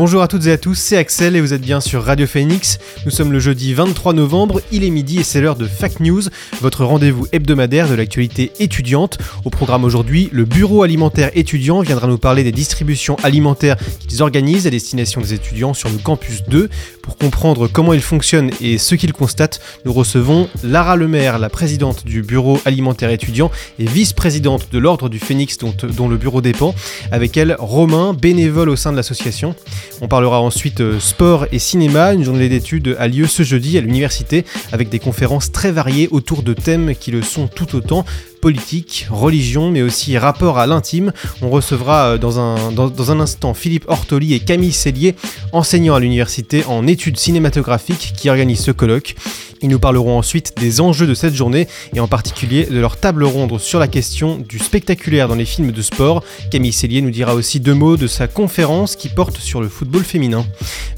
Bonjour à toutes et à tous, c'est Axel et vous êtes bien sur Radio Phoenix. Nous sommes le jeudi 23 novembre, il est midi et c'est l'heure de Fact News, votre rendez-vous hebdomadaire de l'actualité étudiante. Au programme aujourd'hui, le Bureau alimentaire étudiant viendra nous parler des distributions alimentaires qu'ils organisent à destination des étudiants sur le campus 2. Pour comprendre comment ils fonctionnent et ce qu'ils constatent, nous recevons Lara Lemaire, la présidente du Bureau alimentaire étudiant et vice-présidente de l'Ordre du Phénix dont, dont le bureau dépend. Avec elle, Romain, bénévole au sein de l'association. On parlera ensuite euh, sport et cinéma. Une journée d'études a lieu ce jeudi à l'université avec des conférences très variées autour de thèmes qui le sont tout autant politique, religion, mais aussi rapport à l'intime. On recevra euh, dans un, dans, un instant Philippe Ortoli et Camille Cellier, enseignants à l'université en études cinématographiques, qui organisent ce colloque. Ils nous parleront ensuite des enjeux de cette journée et en particulier de leur table ronde sur la question du spectaculaire dans les films de sport. Camille Cellier nous dira aussi deux mots de sa conférence qui porte sur le football féminin.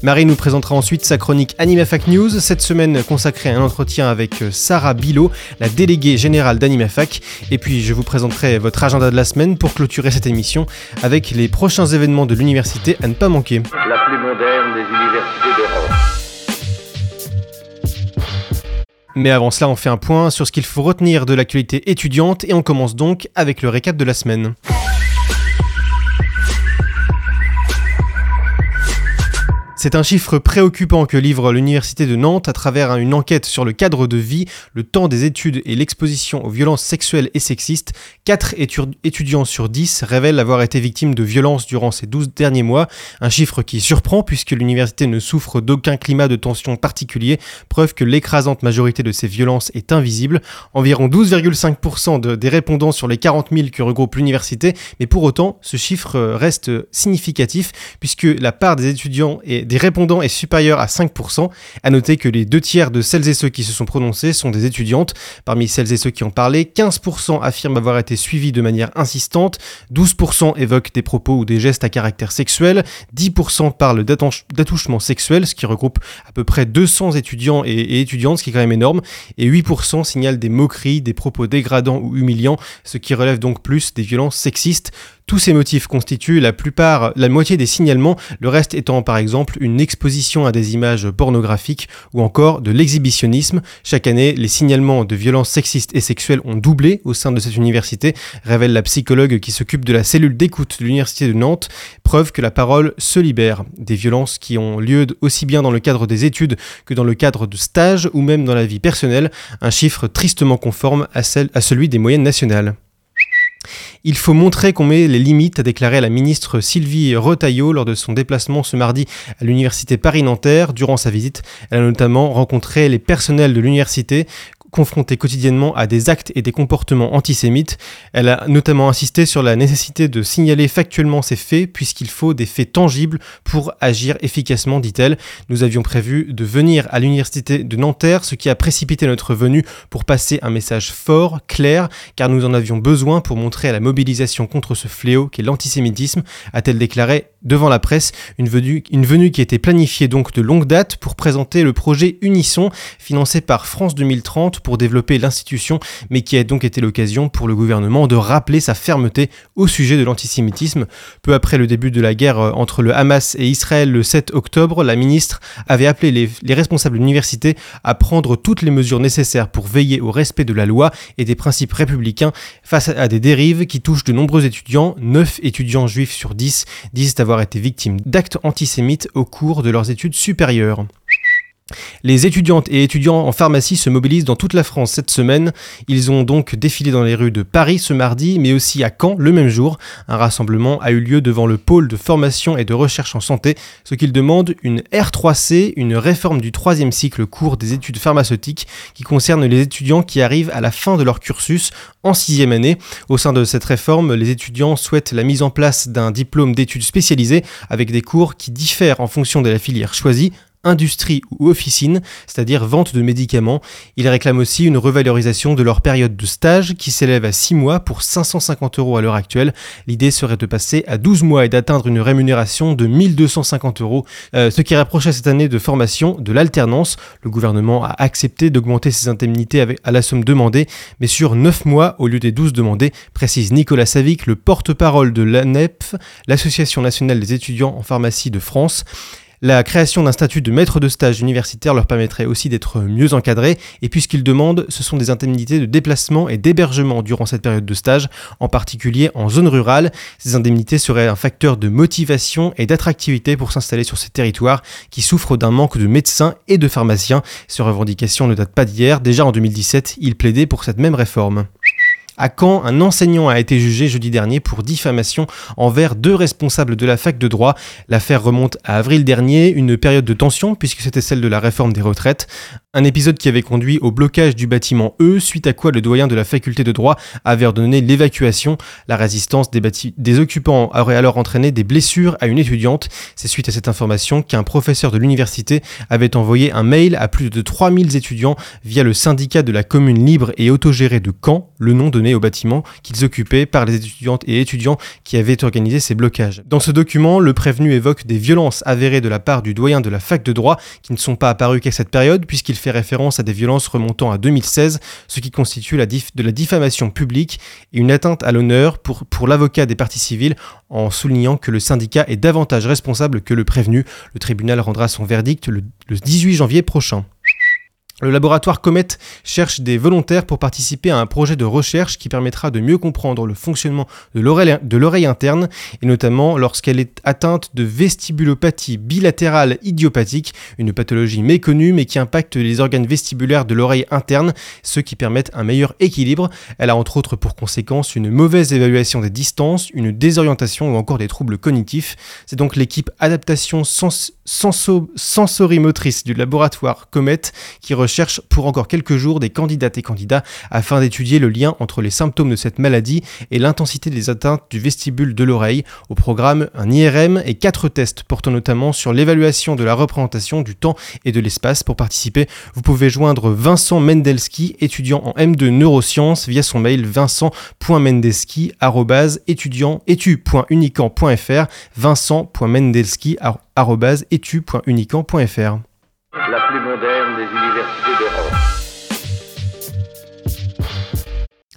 Marie nous présentera ensuite sa chronique AnimaFac News, cette semaine consacrée à un entretien avec euh, Sarah Bilot, la déléguée générale d'AnimaFac. Et puis je vous présenterai votre agenda de la semaine pour clôturer cette émission avec les prochains événements de l'université à ne pas manquer. la plus moderne des universités d'Europe. Mais avant cela, on fait un point sur ce qu'il faut retenir de l'actualité étudiante et on commence donc avec le récap de la semaine. C'est un chiffre préoccupant que livre l'Université de Nantes à travers une enquête sur le cadre de vie, le temps des études et l'exposition aux violences sexuelles et sexistes. 4 étudiants sur 10 révèlent avoir été victimes de violences durant ces 12 derniers mois, un chiffre qui surprend puisque l'université ne souffre d'aucun climat de tension particulier, preuve que l'écrasante majorité de ces violences est invisible. Environ 12,5% de, des répondants sur les 40 000 que regroupe l'université, mais pour autant, ce chiffre reste significatif puisque la part des étudiants et des répondants est supérieure à 5%. À noter que les deux tiers de celles et ceux qui se sont prononcés sont des étudiantes. Parmi celles et ceux qui ont parlé, 15% affirment avoir été suivis de manière insistante, 12% évoquent des propos ou des gestes à caractère sexuel, 10% parlent d'attouchement sexuel, ce qui regroupe à peu près 200 étudiants et étudiantes, ce qui est quand même énorme, et 8% signalent des moqueries, des propos dégradants ou humiliants, ce qui relève donc plus des violences sexistes. Tous ces motifs constituent la plupart, la moitié des signalements, le reste étant par exemple une exposition à des images pornographiques ou encore de l'exhibitionnisme. Chaque année, les signalements de violences sexistes et sexuelles ont doublé au sein de cette université, révèle la psychologue qui s'occupe de la cellule d'écoute de l'université de Nantes, preuve que la parole se libère. Des violences qui ont lieu aussi bien dans le cadre des études que dans le cadre de stages ou même dans la vie personnelle, un chiffre tristement conforme à, à celui des moyennes nationales. Il faut montrer qu'on met les limites, a déclaré la ministre Sylvie Retailleau lors de son déplacement ce mardi à l'université Paris-Nanterre. Durant sa visite, elle a notamment rencontré les personnels de l'université, confrontée quotidiennement à des actes et des comportements antisémites. Elle a notamment insisté sur la nécessité de signaler factuellement ces faits, puisqu'il faut des faits tangibles pour agir efficacement, dit-elle. Nous avions prévu de venir à l'université de Nanterre, ce qui a précipité notre venue pour passer un message fort, clair, car nous en avions besoin pour montrer à la mobilisation contre ce fléau qu'est l'antisémitisme, a-t-elle déclaré devant la presse, une venue, qui était planifiée donc de longue date pour présenter le projet Unisson, financé par France 2030 pour développer l'institution, mais qui a donc été l'occasion pour le gouvernement de rappeler sa fermeté au sujet de l'antisémitisme. Peu après le début de la guerre euh, entre le Hamas et Israël le 7 octobre, la ministre avait appelé les, les responsables de l'université à prendre toutes les mesures nécessaires pour veiller au respect de la loi et des principes républicains face à des dérives qui touchent de nombreux étudiants. 9 étudiants juifs sur 10 disent avoir été victimes d'actes antisémites au cours de leurs études supérieures. Les étudiantes et étudiants en pharmacie se mobilisent dans toute la France cette semaine. Ils ont donc défilé dans les rues de Paris ce mardi, mais aussi à Caen le même jour. Un rassemblement a eu lieu devant le pôle de formation et de recherche en santé, ce qu'ils demandent une R3C, une réforme du troisième cycle cours des études pharmaceutiques qui concerne les étudiants qui arrivent à la fin de leur cursus en sixième année. Au sein de cette réforme, les étudiants souhaitent la mise en place d'un diplôme d'études spécialisées avec des cours qui diffèrent en fonction de la filière choisie industrie ou officine, c'est-à-dire vente de médicaments. Ils réclament aussi une revalorisation de leur période de stage qui s'élève à 6 mois pour 550 euros à l'heure actuelle. L'idée serait de passer à 12 mois et d'atteindre une rémunération de 1250 euros, euh, ce qui rapprochait cette année de formation de l'alternance. Le gouvernement a accepté d'augmenter ses indemnités à la somme demandée, mais sur 9 mois au lieu des 12 demandés, précise Nicolas Savic, le porte-parole de l'ANEP, l'Association nationale des étudiants en pharmacie de France. La création d'un statut de maître de stage universitaire leur permettrait aussi d'être mieux encadrés, et puisqu'ils demandent, ce sont des indemnités de déplacement et d'hébergement durant cette période de stage, en particulier en zone rurale. Ces indemnités seraient un facteur de motivation et d'attractivité pour s'installer sur ces territoires qui souffrent d'un manque de médecins et de pharmaciens. Ces revendications ne datent pas d'hier, déjà en 2017, ils plaidaient pour cette même réforme. À Caen, un enseignant a été jugé jeudi dernier pour diffamation envers deux responsables de la fac de droit? L'affaire remonte à avril dernier, une période de tension puisque c'était celle de la réforme des retraites. Un épisode qui avait conduit au blocage du bâtiment E, suite à quoi le doyen de la faculté de droit avait ordonné l'évacuation. La résistance des, occupants aurait alors entraîné des blessures à une étudiante. C'est suite à cette information qu'un professeur de l'université avait envoyé un mail à plus de 3000 étudiants via le syndicat de la commune libre et autogérée de Caen, le nom au bâtiment qu'ils occupaient par les étudiantes et étudiants qui avaient organisé ces blocages. Dans ce document, le prévenu évoque des violences avérées de la part du doyen de la fac de droit qui ne sont pas apparues qu'à cette période puisqu'il fait référence à des violences remontant à 2016, ce qui constitue de la diffamation publique et une atteinte à l'honneur pour, pour l'avocat des parties civiles en soulignant que le syndicat est davantage responsable que le prévenu. Le tribunal rendra son verdict le 18 janvier prochain. Le laboratoire Comet cherche des volontaires pour participer à un projet de recherche qui permettra de mieux comprendre le fonctionnement de l'oreille interne et notamment lorsqu'elle est atteinte de vestibulopathie bilatérale idiopathique, une pathologie méconnue mais qui impacte les organes vestibulaires de l'oreille interne, ce qui permettent un meilleur équilibre. Elle a entre autres pour conséquence une mauvaise évaluation des distances, une désorientation ou encore des troubles cognitifs. C'est donc l'équipe adaptation sens sensorimotrice du laboratoire Comet qui recherche pour encore quelques jours des candidates et candidats afin d'étudier le lien entre les symptômes de cette maladie et l'intensité des atteintes du vestibule de l'oreille. Au programme, un IRM et quatre tests portant notamment sur l'évaluation de la représentation du temps et de l'espace. Pour participer, vous pouvez joindre Vincent Mendelski, étudiant en M2 neurosciences, via son mail vincent.mendelski etu.unican.fr vincent.mendelski etu.unican.fr. La plus moderne des universités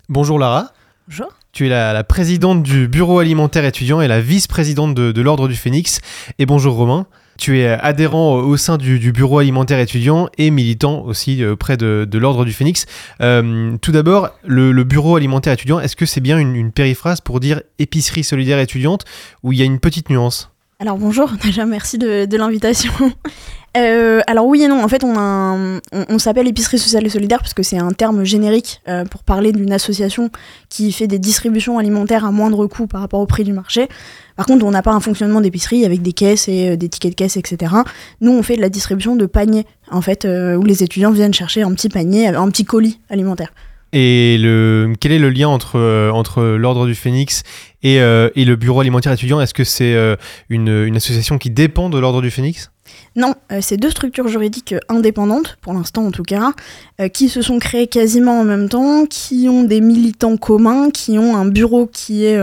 Bonjour Lara. Bonjour. Tu es la, la, présidente du bureau alimentaire étudiant et la vice-présidente de, de l'Ordre du Phénix. Et bonjour Romain. Tu es adhérent au sein du, du, bureau alimentaire étudiant et militant aussi auprès de, de l'Ordre du Phénix. Euh, tout d'abord, le, le, bureau alimentaire étudiant, est-ce que c'est bien une, une périphrase pour dire épicerie solidaire étudiante ou il y a une petite nuance? Alors bonjour, déjà merci de, de l'invitation. Euh, alors oui et non, en fait on, s'appelle épicerie sociale et solidaire parce que c'est un terme générique euh, pour parler d'une association qui fait des distributions alimentaires à moindre coût par rapport au prix du marché. Par contre on n'a pas un fonctionnement d'épicerie avec des caisses et euh, des tickets de caisse, etc. Nous on fait de la distribution de paniers, en fait, où les étudiants viennent chercher un petit panier, un petit colis alimentaire. Et le, quel est le lien entre, euh, entre l'Ordre du Phénix et, euh, et, le Bureau alimentaire étudiant? Est-ce que c'est euh, une, une, association qui dépend de l'Ordre du Phénix? Non, c'est deux structures juridiques indépendantes, pour l'instant en tout cas, qui se sont créées quasiment en même temps, qui ont des militants communs, qui ont un bureau qui est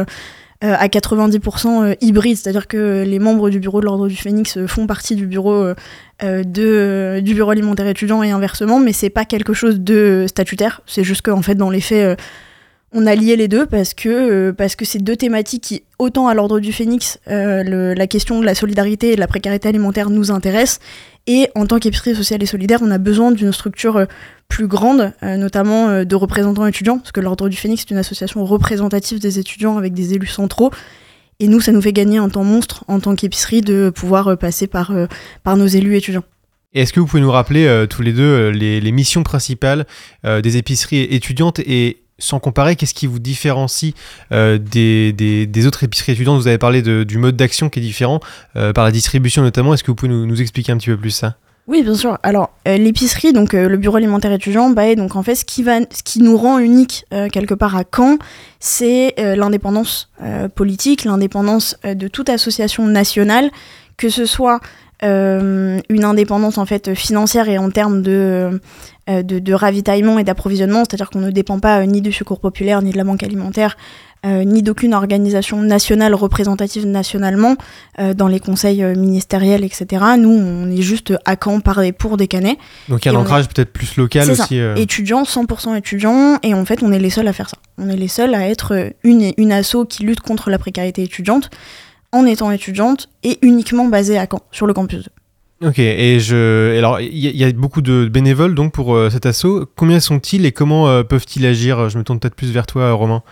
euh, à 90% hybride, c'est-à-dire que les membres du bureau de l'Ordre du Phénix font partie du bureau du bureau alimentaire étudiant et inversement, mais c'est pas quelque chose de statutaire, c'est juste qu'en fait dans les faits on a lié les deux parce que euh, parce que c'est deux thématiques qui autant à l'ordre du phénix euh, la question de la solidarité et de la précarité alimentaire nous intéresse et en tant qu'épicerie sociale et solidaire on a besoin d'une structure euh, plus grande notamment de représentants étudiants parce que l'ordre du phénix est une association représentative des étudiants avec des élus centraux. Et nous ça nous fait gagner un temps monstre en tant qu'épicerie de pouvoir passer par par nos élus étudiants. Est-ce que vous pouvez nous rappeler tous les deux les, les missions principales des épiceries étudiantes et sans comparer, qu'est-ce qui vous différencie euh, des, des- autres épiceries étudiantes? Vous avez parlé du mode d'action qui est différent, euh, par la distribution notamment. Est-ce que vous pouvez nous, expliquer un petit peu plus ça? Oui, bien sûr. Alors, euh, l'épicerie, donc le bureau alimentaire étudiant, bah, donc en fait, ce qui, va, ce qui nous rend unique quelque part à Caen, c'est l'indépendance politique, l'indépendance de toute association nationale, que ce soit euh, une indépendance en fait financière et en termes de, euh, de, de ravitaillement et d'approvisionnement, c'est-à-dire qu'on ne dépend pas euh, ni du secours populaire, ni de la banque alimentaire, euh, ni d'aucune organisation nationale représentative nationalement euh, dans les conseils euh, ministériels, etc. Nous, on est juste à Caen par et pour des canets. Donc il y a un ancrage peut-être plus local aussi. étudiants, 100% étudiants, et en fait, on est les seuls à faire ça. On est les seuls à être une, une asso qui lutte contre la précarité étudiante en étant étudiante et uniquement basée à Caen, sur le campus 2. Ok, et je. et Alors, il y, a- il y a beaucoup de bénévoles donc pour euh, cet assaut. Combien sont-ils et comment euh, peuvent-ils agir? Je me tourne peut-être plus vers toi, Romain.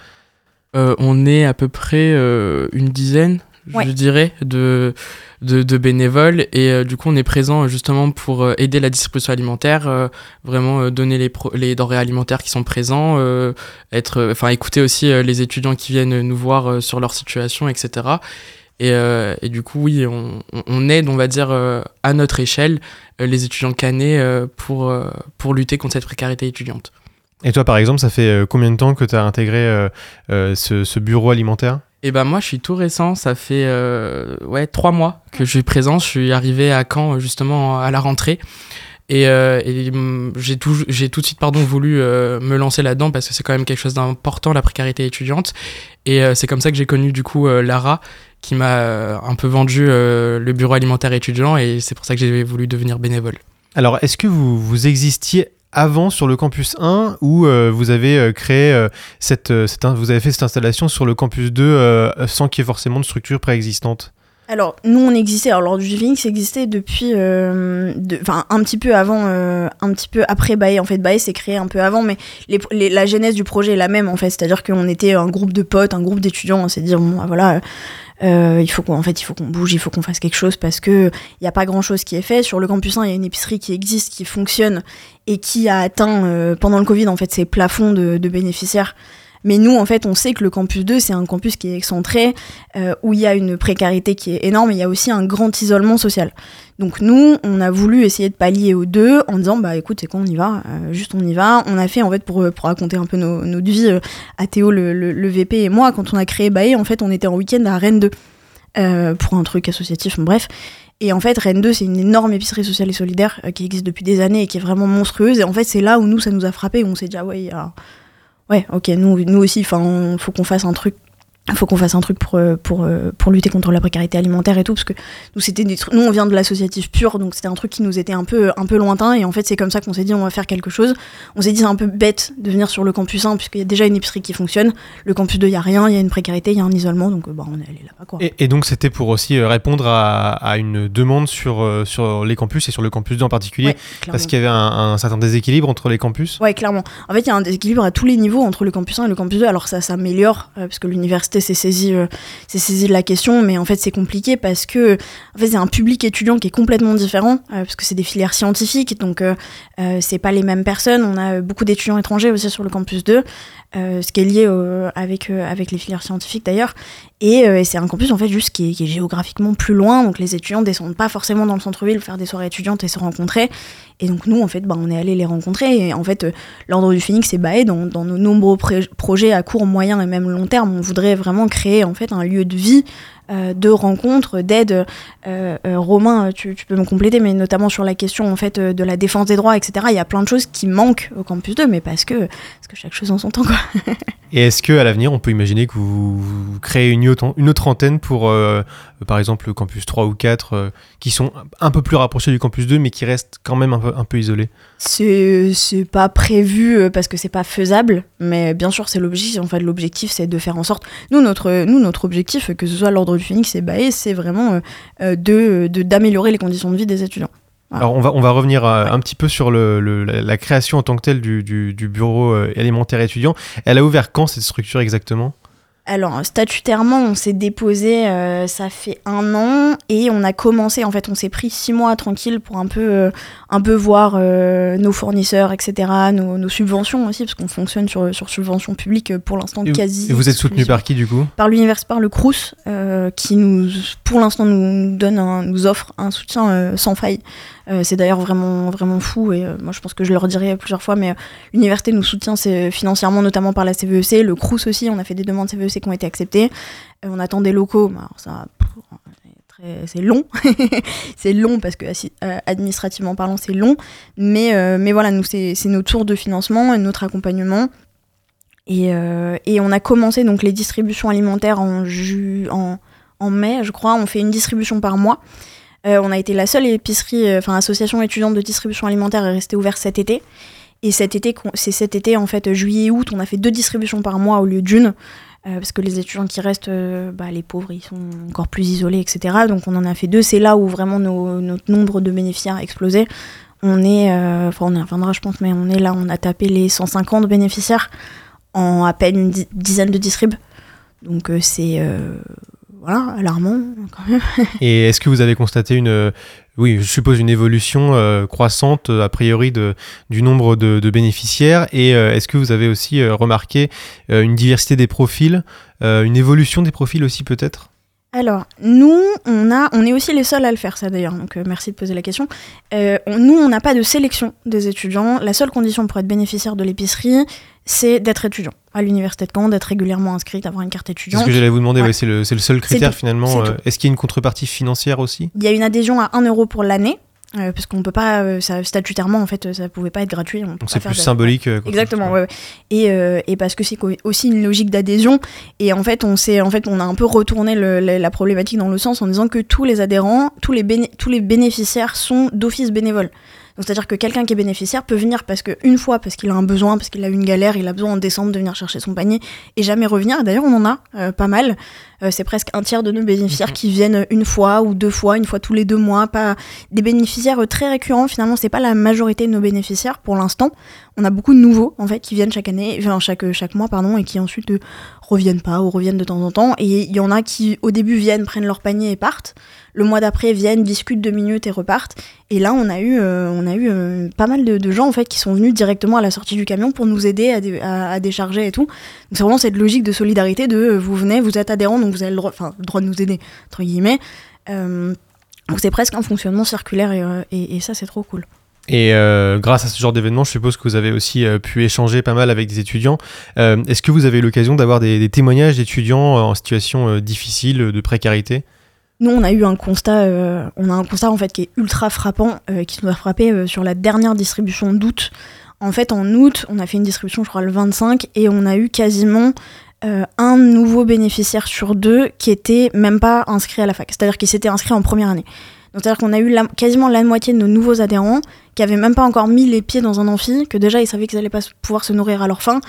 Euh, on est à peu près euh, une dizaine, Ouais. je dirais, de, de, de bénévoles. Et euh, du coup, on est présent justement pour euh, aider la distribution alimentaire, euh, vraiment euh, donner les, pro- les denrées alimentaires qui sont présents, euh, être, euh, enfin, écouter aussi euh, les étudiants qui viennent nous voir euh, sur leur situation, etc. Et, euh, et du coup, oui, on, aide, on va dire, euh, à notre échelle, euh, les étudiants canés pour, pour lutter contre cette précarité étudiante. Et toi, par exemple, ça fait combien de temps que tu as intégré ce, ce bureau alimentaire? Et ben moi, je suis tout récent. Ça fait ouais trois mois que je suis présent. Je suis arrivé à Caen justement à la rentrée. Et, et, hum, j'ai tout, j'ai tout de suite pardon, voulu me lancer là-dedans parce que c'est quand même quelque chose d'important, la précarité étudiante. Et c'est comme ça que j'ai connu du coup Lara qui m'a euh, un peu vendu euh, le bureau alimentaire étudiant et c'est pour ça que j'ai voulu devenir bénévole. Alors, est-ce que vous, vous existiez avant sur le campus 1 ou euh, vous avez euh, créé euh, cette, euh, cette vous avez fait cette installation sur le campus 2 euh, sans qu'il y ait forcément de structure préexistante? Alors, nous, on existait. Alors, l'ordre du Phoenix existait depuis. euh, de- Enfin, un petit peu avant. euh, un petit peu après Bae. En fait, Bae s'est créé un peu avant, mais les- les- la genèse du projet est la même, en fait. C'est-à-dire qu'on était un groupe de potes, un groupe d'étudiants. On s'est dit, bon, voilà. Euh, il faut qu'on fait il faut qu'on bouge il faut qu'on fasse quelque chose parce que il y a pas grand chose qui est fait. Sur le campus 1 il y a une épicerie qui existe qui fonctionne et qui a atteint euh, pendant le Covid en fait ses plafonds de bénéficiaires mais nous en fait on sait que le campus 2 c'est un campus qui est excentré euh, où il y a une précarité qui est énorme et il y a aussi un grand isolement social. Donc nous, on a voulu essayer de pallier aux deux en disant bah écoute c'est quoi on y va, Euh, juste on y va. On a fait en fait pour, pour raconter un peu nos, notre vie euh, à Théo le, le- VP et moi quand on a créé Bae en fait on était en week-end à Rennes 2 euh, pour un truc associatif bref. Et en fait, Rennes 2, c'est une énorme épicerie sociale et solidaire euh, qui existe depuis des années et qui est vraiment monstrueuse. Et en fait, c'est là où nous, ça nous a frappé, où on s'est dit, ah ouais, il y a- ouais, ok, nous, nous aussi, il faut qu'on fasse un truc. Faut qu'on fasse un truc pour, euh, pour, euh, pour lutter contre la précarité alimentaire et tout, parce que nous, c'était des trucs- nous on vient de l'associatif pur, donc c'était un truc qui nous était un peu, un peu lointain, et en fait c'est comme ça qu'on s'est dit on va faire quelque chose. On s'est dit c'est un peu bête de venir sur le campus 1, puisqu'il y a déjà une épicerie qui fonctionne, le campus 2 il y a rien, il y a une précarité, il y a un isolement, donc euh, bah, on est allé là-bas quoi. Et, et donc c'était pour aussi répondre à, à une demande sur, sur les campus et sur le campus 2 en particulier, Ouais, parce qu'il y avait un, un certain déséquilibre entre les campus. Ouais, clairement. En fait, il y a un déséquilibre à tous les niveaux entre le campus 1 et le campus 2. Alors ça s'améliore parce que l'université s'est saisie, euh, s'est saisie de la question, mais en fait c'est compliqué parce que en fait c'est un public étudiant qui est complètement différent euh, parce que c'est des filières scientifiques, donc euh, c'est pas les mêmes personnes. On a beaucoup d'étudiants étrangers aussi sur le campus 2, euh, ce qui est lié euh, avec euh, avec les filières scientifiques d'ailleurs. Et, c'est un campus en fait juste qui est, géographiquement plus loin, donc les étudiants descendent pas forcément dans le centre-ville faire des soirées étudiantes et se rencontrer. Et donc nous en fait, bah, on est allé les rencontrer. Et en fait, l'ordre du Phoenix est baé dans, dans nos nombreux projets à court, moyen et même long terme. On voudrait vraiment créer en fait un lieu de vie, de rencontres, d'aide. Euh, euh, Romain, tu, tu peux me compléter, mais notamment sur la question en fait euh, de la défense des droits, etc. Il y a plein de choses qui manquent au campus 2, mais parce que parce que chaque chose en son temps quoi. Et est-ce que à l'avenir, on peut imaginer que vous, vous créez une autre, une autre antenne pour, euh, euh, par exemple, le campus 3 ou 4, euh, qui sont un peu plus rapprochés du campus 2, mais qui restent quand même un peu, un peu isolés? C'est pas prévu euh, parce que c'est pas faisable, mais bien sûr c'est l'objectif. En fait, l'objectif c'est de faire en sorte. Nous notre nous notre objectif, que ce soit l'ordre du Phoenix et Bae, c'est vraiment euh, euh, de d'améliorer les conditions de vie des étudiants. Voilà. Alors, on va, on va revenir euh, Ouais. un petit peu sur le, le- la, création en tant que telle du, du- du bureau alimentaire étudiant. Elle a ouvert quand cette structure exactement? Alors, statutairement, on s'est déposé, euh, ça fait un an, et on a commencé, en fait, on s'est pris six mois tranquille pour un peu, euh, un peu voir euh, nos fournisseurs, etc., nos, nos subventions aussi, parce qu'on fonctionne sur, sur subventions publiques pour l'instant quasi. Et vous êtes soutenu par qui du coup? Par l'univers, par le Crous, euh, qui nous, pour l'instant, nous donne, un- nous offre un soutien sans faille. C'est d'ailleurs vraiment, vraiment fou, et moi je pense que je leur dirai plusieurs fois, mais l'université nous soutient financièrement, notamment par la CVEC, le Crous aussi, on a fait des demandes CVEC qui ont été acceptées. Euh, on attend des locaux, ça, c'est c'est long, c'est long parce que euh, administrativement parlant c'est long, mais, euh, mais voilà, nous c'est, c'est notre tour de financement et notre accompagnement. Et, et on a commencé donc les distributions alimentaires en, ju en, en mai, je crois. On fait une distribution par mois. On a été la seule épicerie, enfin association étudiante de distribution alimentaire est restée ouverte cet été. Et cet été, qu'on- c'est cet été en fait juillet et août, on a fait deux distributions par mois au lieu d'une. Euh, parce que les étudiants qui restent, euh, bah, les pauvres, ils sont encore plus isolés, etc. Donc on en a fait deux. C'est là où vraiment notre nombre de bénéficiaires a explosé. On est, euh, enfin on y reviendra je pense, mais on est là, on a tapé les 150 bénéficiaires en à peine une di- dizaine de distribs. Donc c'est voilà, alarmant quand même. Et est-ce que vous avez constaté une, oui, je suppose une évolution euh, croissante euh, a priori du nombre de, bénéficiaires Et euh, est-ce que vous avez aussi remarqué une diversité des profils, une évolution des profils aussi peut-être? Alors, nous, on, a, on est aussi les seuls à le faire, ça d'ailleurs, donc merci de poser la question. On- nous, on n'a pas de sélection des étudiants. La seule condition pour être bénéficiaire de l'épicerie, c'est d'être étudiant à l'université de Caen, d'être régulièrement inscrit, d'avoir une carte C'est étudiante. ce que j'allais vous demander, Ouais. ouais, c'est le, c'est le seul critère finalement. c'est euh. Est-ce qu'il y a une contrepartie financière aussi? Il y a une adhésion à 1 euro pour l'année, euh, parce qu'on peut pas, euh, ça, statutairement, en fait, ça pouvait pas être gratuit. on Donc c'est plus de- symbolique. euh, Exactement, ouais, ouais. Et, euh, et parce que c'est aussi une logique d'adhésion. Et en fait, on s'est, en fait, on a un peu retourné le- la, la problématique dans le sens en disant que tous les adhérents, tous les, béné- tous les bénéficiaires sont d'office bénévoles. C'est-à-dire que quelqu'un qui est bénéficiaire peut venir parce que une fois, parce qu'il a un besoin, parce qu'il a une galère, il a besoin en décembre de venir chercher son panier et jamais revenir. D'ailleurs, on en a euh, pas mal. Euh, c'est presque un tiers de nos bénéficiaires qui viennent une fois ou deux fois, une fois tous les deux mois. Pas des bénéficiaires euh, très récurrents. Finalement, c'est pas la majorité de nos bénéficiaires pour l'instant. On a beaucoup de nouveaux en fait qui viennent chaque année, enfin chaque chaque mois pardon, et qui ensuite euh, reviennent pas ou reviennent de temps en temps. Et il y en a qui au début viennent, prennent leur panier et partent. Le mois d'après viennent, discutent deux minutes et repartent. Et là, on a eu, euh, on a eu euh, pas mal de, gens en fait qui sont venus directement à la sortie du camion pour nous aider à, dé- à- à décharger et tout. Donc c'est vraiment cette logique de solidarité de euh, vous venez, vous êtes adhérent, donc vous avez le droit, enfin, le droit de nous aider entre guillemets. Donc c'est presque un fonctionnement circulaire et ça c'est trop cool. Et euh, grâce à ce genre d'événement, je suppose que vous avez aussi euh, pu échanger pas mal avec des étudiants. Euh, Est-ce que vous avez eu l'occasion d'avoir des, témoignages d'étudiants en situation difficile, de précarité? Nous, on a eu un constat, on a un constat en fait qui est ultra frappant, qui nous a frappé sur la dernière distribution d'août. En fait, en août, on a fait une distribution, je crois, le 25, et on a eu quasiment un nouveau bénéficiaire sur deux qui était même pas inscrit à la fac, c'est-à-dire qui s'était inscrit en première année. Donc, c'est-à-dire qu'on a eu quasiment la moitié de nos nouveaux adhérents qui avaient même pas encore mis les pieds dans un amphi, que déjà ils savaient qu'ils allaient pas pouvoir se nourrir à leur faim.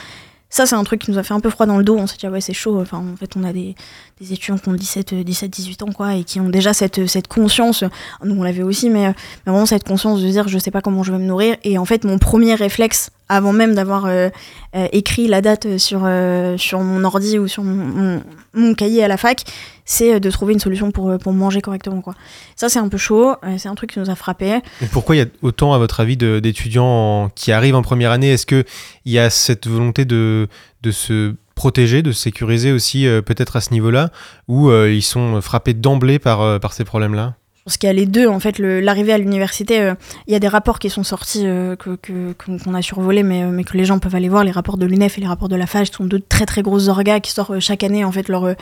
Ça, c'est un truc qui nous a fait un peu froid dans le dos. On s'est dit, ah ouais, c'est chaud. Enfin, en fait, on a des, étudiants qui ont 17, euh, 17, 18 ans, quoi, et qui ont déjà cette, cette conscience. Nous, on l'avait aussi, mais, euh, mais vraiment cette conscience de dire, je sais pas comment je vais me nourrir. Et en fait, mon premier réflexe, avant même d'avoir euh, euh, écrit la date sur, euh, sur mon ordi ou sur mon, cahier à la fac, c'est de trouver une solution pour, pour manger correctement, quoi. Ça, c'est un peu chaud. c'est un truc qui nous a frappé. Pourquoi il y a autant, à votre avis, d'étudiants qui arrivent en première année? Est-ce qu'il y a cette volonté de, de se protéger, de se sécuriser aussi, peut-être à ce niveau-là, euh, ils sont frappés d'emblée par, par ces problèmes-là? Pense qu'il y a les deux. En fait, l'arrivée à l'université, euh, il y a des rapports qui sont sortis, euh, qu'on a survolés, mais, euh, mais que les gens peuvent aller voir. Les rapports de l'UNEF et les rapports de la FAGE sont deux très très grosses orgas qui sortent chaque année, en fait, leur,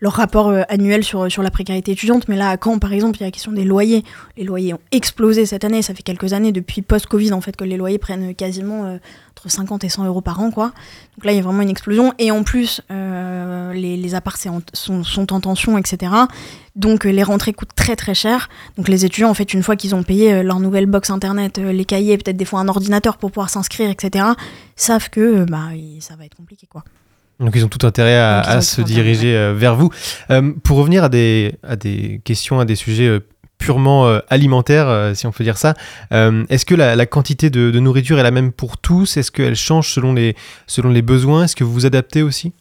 leur rapport euh, annuel sur, sur la précarité étudiante. Mais là, à Caen, par exemple, il y a la question des loyers. Les loyers ont explosé cette année. Ça fait quelques années, depuis post-Covid, en fait, que les loyers prennent quasiment euh, entre 50 et 100 euros par an, quoi. Donc là, il y a vraiment une explosion. Et en plus, euh, les, les apparts sont, sont en tension, etc. Donc euh, les rentrées coûtent très très cher. Donc les étudiants, en fait, une fois qu'ils ont payé euh, leur nouvelle box internet, euh, les cahiers, peut-être des fois un ordinateur pour pouvoir s'inscrire, etc., savent que euh, bah, ça va être compliqué, quoi. Donc ils ont tout intérêt à, se intérêt, diriger euh, vers vous. Euh, pour revenir à des, à des questions, à des sujets euh, purement euh, alimentaires, euh, si on peut dire ça, euh, est-ce que la, la quantité de, de nourriture est la même pour tous? Est-ce qu'elle change selon les, selon les besoins? Est-ce que vous vous adaptez aussi?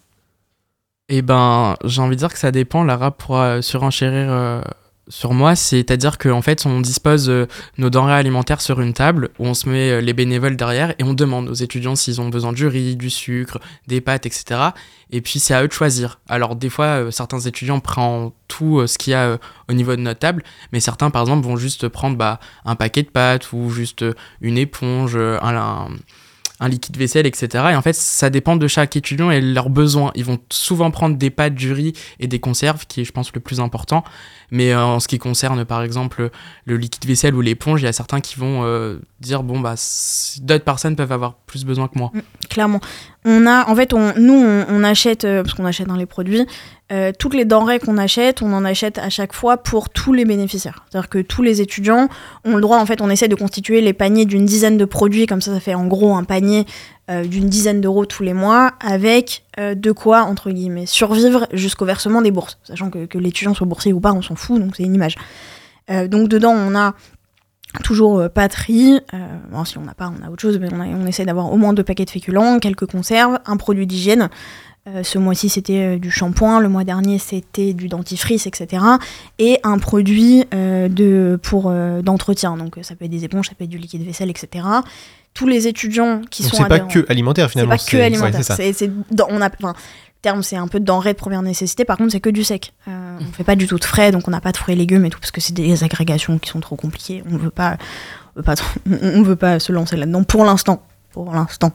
Eh ben, j'ai envie de dire que ça dépend. Lara pourra surenchérir euh, sur moi. C'est-à-dire qu'en fait, on dispose euh, nos denrées alimentaires sur une table où on se met euh, les bénévoles derrière et on demande aux étudiants s'ils ont besoin du riz, du sucre, des pâtes, etc. Et puis, c'est à eux de choisir. Alors, des fois, euh, certains étudiants prennent tout ce qu'il y a au niveau de notre table, mais certains, par exemple, vont juste prendre bah, un paquet de pâtes ou juste une éponge, un, un- un liquide vaisselle, etc. Et en fait, ça dépend de chaque étudiant et leurs besoins. Ils vont souvent prendre des pâtes, du riz et des conserves, qui est, je pense, le plus important. Mais euh, en ce qui concerne, par exemple, le liquide vaisselle ou l'éponge, il y a certains qui vont euh, dire bon, bah, d'autres personnes peuvent avoir plus besoin que moi. clairement. On a, en fait, on, nous, on, on achète, euh, parce qu'on achète dans les produits, euh, toutes les denrées qu'on achète, on en achète à chaque fois pour tous les bénéficiaires. C'est-à-dire que tous les étudiants ont le droit, en fait, on essaie de constituer les paniers d'une dizaine de produits, comme ça, ça fait en gros un panier euh, d'une dizaine d'euros tous les mois, avec euh, de quoi, entre guillemets, survivre jusqu'au versement des bourses. Sachant que, que l'étudiant soit boursier ou pas, on s'en fout, donc c'est une image. Donc dedans, on a toujours euh, bon, si on n'a pas, on a autre chose, mais on, on essaie d'avoir au moins deux paquets de féculents, quelques conserves, un produit d'hygiène. Euh, ce mois-ci, c'était euh, du shampoing. Le mois dernier, c'était du dentifrice, etc. Et un produit euh, de, pour, d'entretien. Donc, ça peut être des éponges, ça peut être du liquide vaisselle, etc. Tous les étudiants qui Donc sont c'est pas que alimentaire c'est finalement. pas que ouais, alimentaire. c'est ça. c'est, c'est dans- on a, enfin, le terme, c'est un peu de denrées de première nécessité. Par contre, c'est que du sec. Euh, on fait pas du tout de frais, donc on n'a pas de fruits et légumes et tout, parce que c'est des agrégations qui sont trop compliquées. On veut pas, on veut pas, trop- on veut pas se lancer là-dedans pour l'instant. Pour l'instant.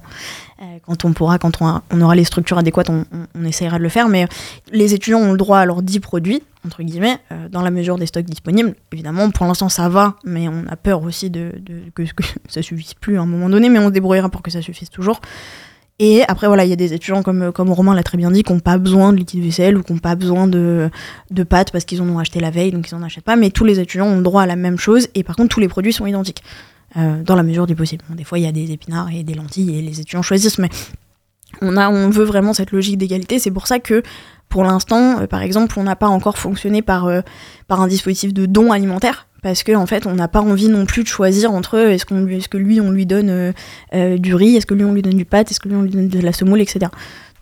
Euh, quand on pourra, quand on, aura les structures adéquates, on, on- essayera de le faire. Mais les étudiants ont le droit à leurs 10 produits, entre guillemets, euh, dans la mesure des stocks disponibles. Évidemment, pour l'instant, ça va, mais on a peur aussi de, que, que ça suffise plus à un moment donné, mais on se débrouillera pour que ça suffise toujours. Et après, voilà, il y a des étudiants, comme, comme Romain l'a très bien dit, qui n'ont pas besoin de liquide vaisselle ou qui n'ont pas besoin de, de pâtes parce qu'ils en ont acheté la veille, donc ils n'en achètent pas. Mais tous les étudiants ont droit à la même chose, et par contre, tous les produits sont identiques, euh, dans la mesure du possible. Bon, des fois, il y a des épinards et des lentilles, et les étudiants choisissent, mais on, a, on veut vraiment cette logique d'égalité. C'est pour ça que, pour l'instant, euh, par exemple, on n'a pas encore fonctionné par, euh, par un dispositif de don alimentaire. Parce qu'en en fait, on n'a pas envie non plus de choisir entre est-ce, qu'on est-ce que lui, on lui donne du riz, est-ce que lui, on lui donne du pâte, est-ce que lui, on lui donne de la semoule, etc.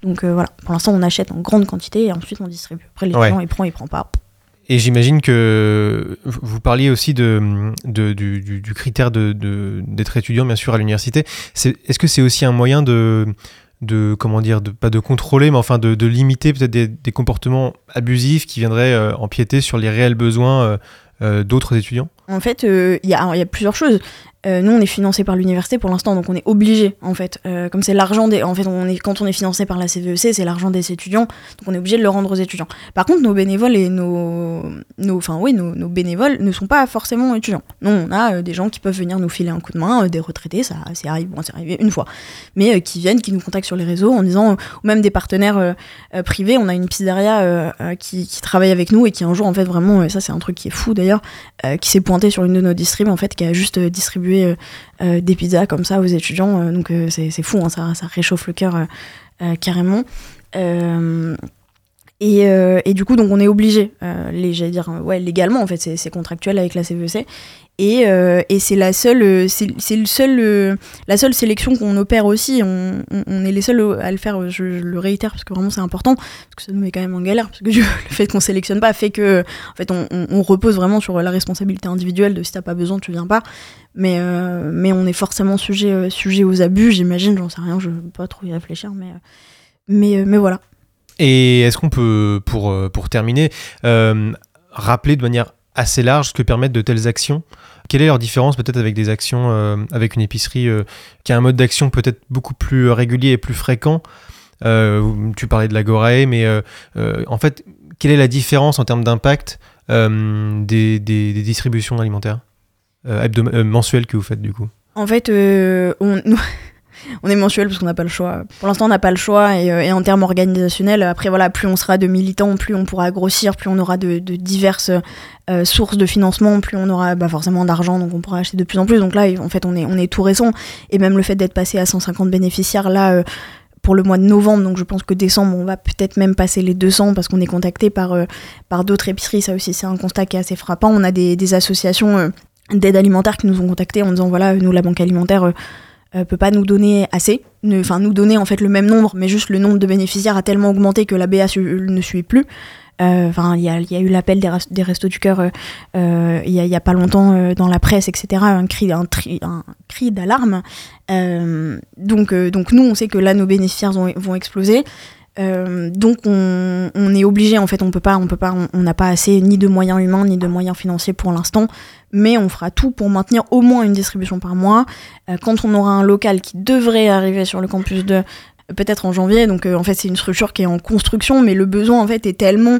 Donc voilà, pour l'instant, on achète en grande quantité et ensuite on distribue. Après, les Ouais. gens, il prend, il prend pas. Et j'imagine que vous parliez aussi de, de- du, critère de- de- d'être étudiant, bien sûr, à l'université. Est-ce que c'est aussi un moyen de, de comment dire, de, pas de contrôler, mais enfin de, de limiter peut-être des, des comportements abusifs qui viendraient euh, empiéter sur les réels besoins euh, euh, d'autres étudiants? En fait, il y, y a plusieurs choses. Euh, nous, on est financé par l'université pour l'instant, donc on est obligé, en fait. Euh, comme c'est l'argent des. En fait, quand on est financé par la CVEC, c'est l'argent des étudiants, donc on est obligé de le rendre aux étudiants. Par contre, nos bénévoles et nos. enfin, oui, nos, bénévoles ne sont pas forcément étudiants. Non, on a euh, des gens qui peuvent venir nous filer un coup de main, des retraités, ça c'est arrivé, bon, arrivé une fois, mais qui viennent, qui nous contactent sur les réseaux en disant. ou même des partenaires privés. On a une pizzeria qui, travaille avec nous et qui un jour, en fait, vraiment, et ça, c'est un truc qui est fou d'ailleurs, qui s'est pointé sur une de nos distribs en fait qui a juste distribué euh, euh, des pizzas comme ça aux étudiants euh, donc c'est fou hein, ça, ça réchauffe le cœur carrément et, euh, et du coup donc on est obligé euh, j'allais dire euh, ouais légalement en fait c'est contractuel avec la CVEC et, euh, et c'est la seule c'est la seule sélection qu'on opère aussi. On, est les seuls à le faire je, le réitère parce que vraiment c'est important parce que ça nous met quand même en galère parce que le fait qu'on sélectionne pas fait que en fait on, repose vraiment sur la responsabilité individuelle de si t'as pas besoin tu viens pas. Mais mais on est forcément sujet sujet aux abus j'imagine j'en sais rien je veux pas trop y réfléchir mais mais mais voilà Et est-ce qu'on peut, pour, euh, pour terminer, euh, rappeler de manière assez large ce que permettent de telles actions? Quelle est leur différence peut-être avec des actions, euh, avec une épicerie qui a un mode d'action peut-être beaucoup plus régulier et plus fréquent? Tu parlais de la Gorée, mais en fait, quelle est la différence en termes d'impact des, des- des distributions alimentaires mensuelles que vous faites du coup? En fait, on, on est mensuel parce qu'on n'a pas le choix. Pour l'instant, on n'a pas le choix. Et, euh, et en termes organisationnels, après, voilà, plus on sera de militants, plus on pourra grossir, plus on aura de, diverses euh, sources de financement, plus on aura bah, forcément d'argent, donc on pourra acheter de plus en plus. Donc là, en fait, on est, tout récent. Et même le fait d'être passé à 150 bénéficiaires, là, euh, pour le mois de novembre, donc je pense que décembre, on va peut-être même passer les 200 parce qu'on est contacté par, par d'autres épiceries. Ça aussi, c'est un constat qui est assez frappant. On a des, des associations. d'aide alimentaire qui nous ont contactés en disant voilà nous la banque alimentaire peut pas nous donner assez, enfin nous donner en fait le même nombre, mais juste le nombre de bénéficiaires a tellement augmenté que la BA ne suit plus. Euh, Enfin, il y a, eu l'appel des, res- des restos du cœur euh, euh, il y, a- il y a pas longtemps euh, dans la presse, etc. Un cri, d'alarme. Euh, donc, euh, nous, on sait que là, nos bénéficiaires vont exploser. Euh, donc on, est obligé en fait on peut pas on peut pas on- n'a pas assez ni de moyens humains ni de moyens financiers pour l'instant mais on fera tout pour maintenir au moins une distribution par mois. Euh, quand on aura un local qui devrait arriver sur le campus de peut-être en janvier donc euh, en fait c'est une structure qui est en construction mais le besoin en fait est tellement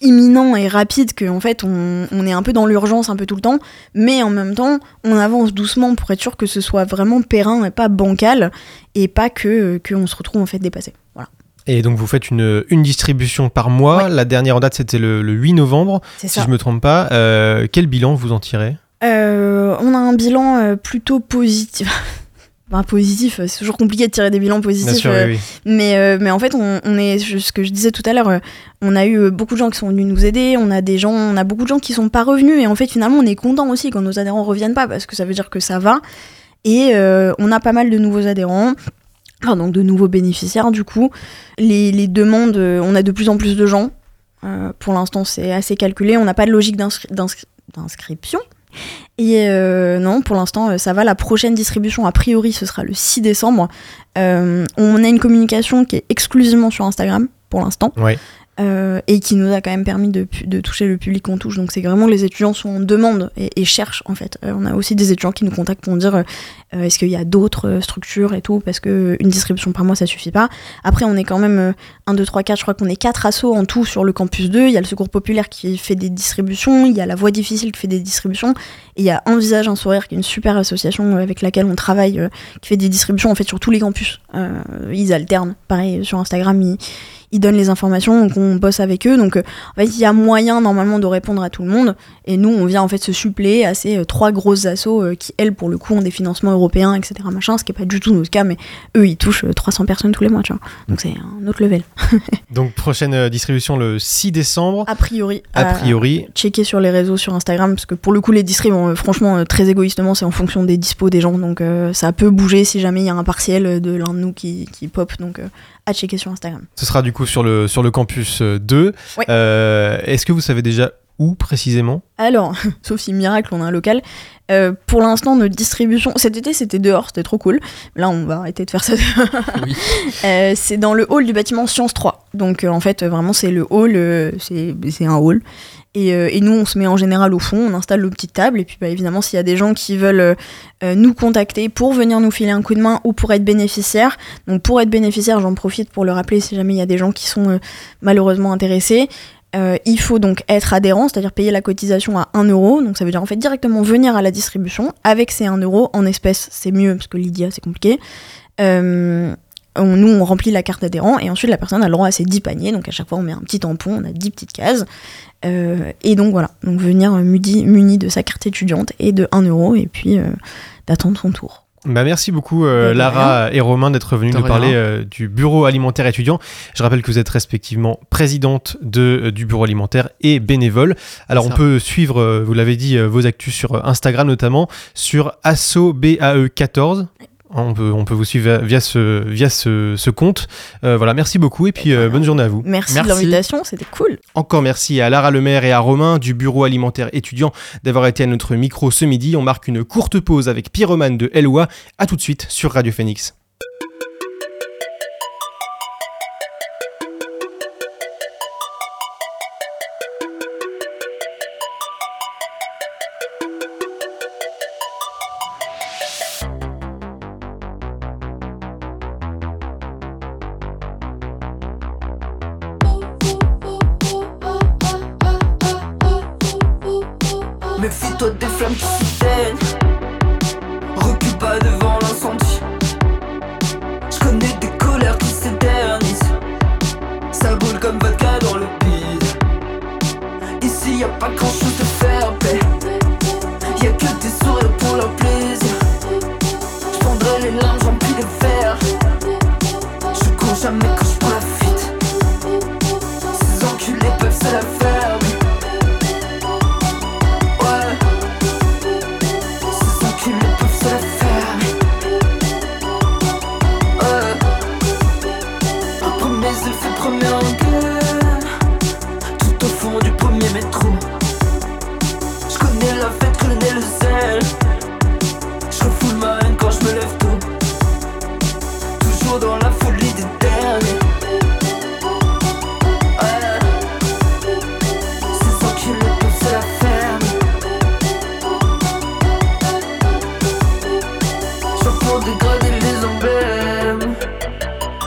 imminent et rapide qu'en fait on, est un peu dans l'urgence un peu tout le temps. Mais en même temps on avance doucement pour être sûr que ce soit vraiment périn et pas bancal et pas que qu'on se retrouve en fait dépassé Et donc vous faites une, une distribution par mois. La dernière en date c'était le, le 8 novembre, si ça je me trompe pas. Euh, quel bilan vous en tirez? Euh, on a un bilan euh, plutôt positif. Enfin, positif, c'est toujours compliqué de tirer des bilans positifs. Bien sûr, euh, oui, oui. mais, euh, mais en fait, on, on est, ce que je disais tout à l'heure, euh, on a eu beaucoup de gens qui sont venus nous aider, on a des gens, on a beaucoup de gens qui sont pas revenus, et en fait, finalement, on est content aussi quand nos adhérents reviennent pas, parce que ça veut dire que ça va. Et on a pas mal de nouveaux adhérents. Enfin, donc de nouveaux bénéficiaires du coup. Les, demandes, euh, on a de plus en plus de gens. Euh, pour l'instant, c'est assez calculé. On n'a pas de logique d'inscri- d'inscri- d'inscription. Et euh, non, pour l'instant, ça va. La prochaine distribution, a priori, ce sera le 6 décembre. On a une communication qui est exclusivement sur Instagram pour l'instant. Euh, et qui nous a quand même permis de, toucher le public qu'on touche. Donc c'est vraiment les étudiants sont en demande et, cherchent en fait. Euh, on a aussi des étudiants qui nous contactent pour nous dire euh, est-ce qu'il y a d'autres structures et tout? Parce que une distribution par mois ça suffit pas. Après on est quand même euh, 1, 2, 3, 4, je crois qu'on est 4 assos en tout sur le campus 2. Il y a le Secours Populaire qui fait des distributions, il y a la Voix Difficile qui fait des distributions et il y a Un Visage, Un Sourire qui est une super association avec laquelle on travaille qui fait des distributions en fait sur tous les campus. Ils alternent, pareil sur Instagram ils, ils donnent les informations, donc on bosse avec eux. Donc euh, en fait, il y a moyen normalement de répondre à tout le monde. Et nous, on vient en fait se suppléer à ces euh, trois grosses assos euh, qui, elles, pour le coup, ont des financements européens, etc. Machin, ce qui est pas du tout notre cas, mais eux, ils touchent euh, 300 personnes tous les mois, tu vois. Donc c'est un autre level. Donc prochaine distribution le 6 décembre. A priori. A priori. checker sur les réseaux sur Instagram parce que pour le coup les distribs franchement très égoïstement c'est en fonction des dispos des gens donc euh, ça peut bouger si jamais il y a un partiel de l'un de nous qui, qui pop donc euh, à checker sur Instagram. Ce sera du coup sur le, sur le campus euh, 2. Ouais. Euh, Est-ce que vous savez déjà où précisément? Alors, sauf si miracle, on a un local. euh, pour l'instant, notre distribution, cet été c'était dehors, c'était trop cool. Là, on va arrêter de faire ça. Oui. Euh, c'est dans le hall du bâtiment Science 3. Donc, euh, en fait, euh, vraiment, c'est le hall, euh, c'est c'est un hall. Et, euh, et nous, on se met en général au fond, on installe nos petites tables. Et puis, bah, évidemment, s'il y a des gens qui veulent euh, nous contacter pour venir nous filer un coup de main ou pour être bénéficiaire, donc pour être bénéficiaire, j'en profite pour le rappeler si jamais il y a des gens qui sont euh, malheureusement intéressés. Il faut donc être adhérent, c'est-à-dire payer la cotisation à 1 euro. Donc ça veut dire en fait directement venir à la distribution avec ces 1 euro en espèces, c'est mieux parce que Lydia c'est compliqué. On- nous on remplit la carte adhérent et ensuite la personne a le droit à ses 10 paniers. Donc à chaque fois on met un petit tampon, on a 10 petites cases. Euh, et donc voilà, donc venir euh, muni, muni de sa carte étudiante et de 1 euro et puis euh, d'attendre son tour. Bah, merci beaucoup euh. Lara et Romain d'être venus nous parler euh, du bureau alimentaire étudiant. Je rappelle que vous êtes respectivement présidente de, euh, du bureau alimentaire et bénévole. Alors on ça. peut suivre, euh, vous l'avez dit, euh, vos actus sur Instagram notamment, sur ASSOBAE14. On peut, on peut vous suivre via ce, via ce, ce compte. Euh, voilà, merci beaucoup et puis euh, bonne journée à vous. Merci, Merci. de l'invitation, c'était cool. Encore merci à Lara Lemaire et à Romain du bureau alimentaire étudiant d'avoir été à notre micro ce midi. On marque une courte pause avec Pyromane de Eloi. À tout de suite sur Radio Phoenix.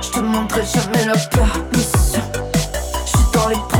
Je te montrerai jamais la permission. Je suis dans les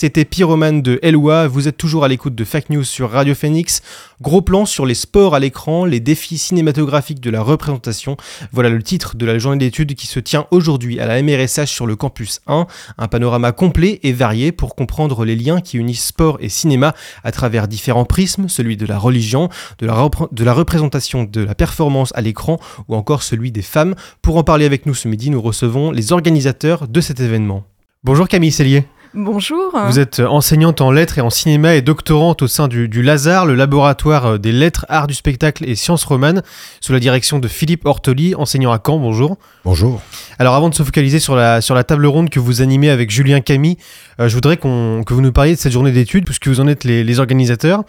C'était Pyromane de Eloi, vous êtes toujours à l'écoute de Fake News sur Radio Phoenix. Gros plan sur les sports à l'écran, les défis cinématographiques de la représentation. Voilà le titre de la journée d'études qui se tient aujourd'hui à la MRSH sur le campus 1. Un panorama complet et varié pour comprendre les liens qui unissent sport et cinéma à travers différents prismes, celui de la religion, de la, repré- de la représentation de la performance à l'écran ou encore celui des femmes. Pour en parler avec nous ce midi, nous recevons les organisateurs de cet événement. Bonjour Camille Cellier. Bonjour. Vous êtes enseignante en lettres et en cinéma et doctorante au sein du, du Lazare, le laboratoire euh, des lettres, arts du spectacle et sciences romanes, sous la direction de Philippe Ortoli, enseignant à Caen. Bonjour. Bonjour. Alors avant de se focaliser sur la, sur la table ronde que vous animez avec Julien Camille, euh, je voudrais que vous nous parliez de cette journée d'études, puisque vous en êtes les, les organisateurs,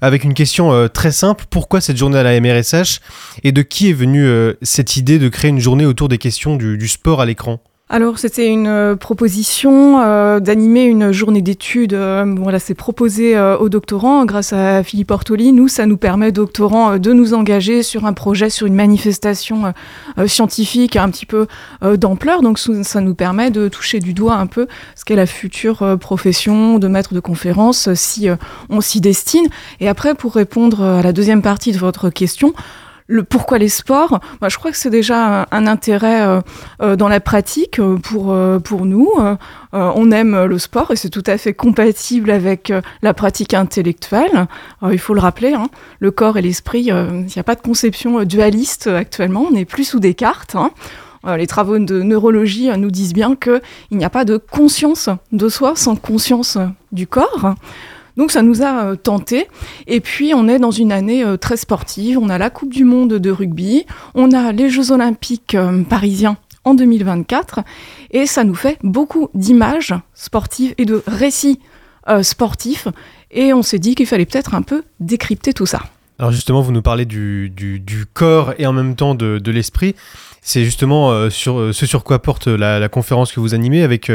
avec une question euh, très simple. Pourquoi cette journée à la MRSH Et de qui est venue euh, cette idée de créer une journée autour des questions du, du sport à l'écran? Alors, c'était une euh, proposition euh, d'animer une journée d'études. euh, voilà, c'est proposé aux doctorants grâce à Philippe Ortoli. Nous, ça nous permet, doctorants, de nous engager sur un projet, sur une manifestation scientifique un petit peu d'ampleur. Donc, ça nous permet de toucher du doigt un peu ce qu'est la future profession de maître de conférence si on s'y destine. Et après, pour répondre à la deuxième partie de votre question, le pourquoi les sports Moi, Je crois que c'est déjà un, intérêt euh, euh, dans la pratique euh, pour, pour nous. On aime le sport et c'est tout à fait compatible avec la pratique intellectuelle. Il faut le rappeler, hein, le corps et l'esprit, il n'y a pas de conception dualiste actuellement, on n'est plus sous des cartes. hein. Les travaux de neurologie nous disent bien qu'il n'y a pas de conscience de soi sans conscience du corps. Donc ça nous a euh, tenté. Et puis on est dans une année euh, très sportive. On a la Coupe du Monde de rugby, on a les Jeux Olympiques euh, parisiens en 2024, et ça nous fait beaucoup d'images sportives et de récits sportifs. Et on s'est dit qu'il fallait peut-être un peu décrypter tout ça. Alors justement, vous nous parlez du, corps et en même temps de, l'esprit. C'est justement sur, ce sur quoi porte la, conférence que vous animez avec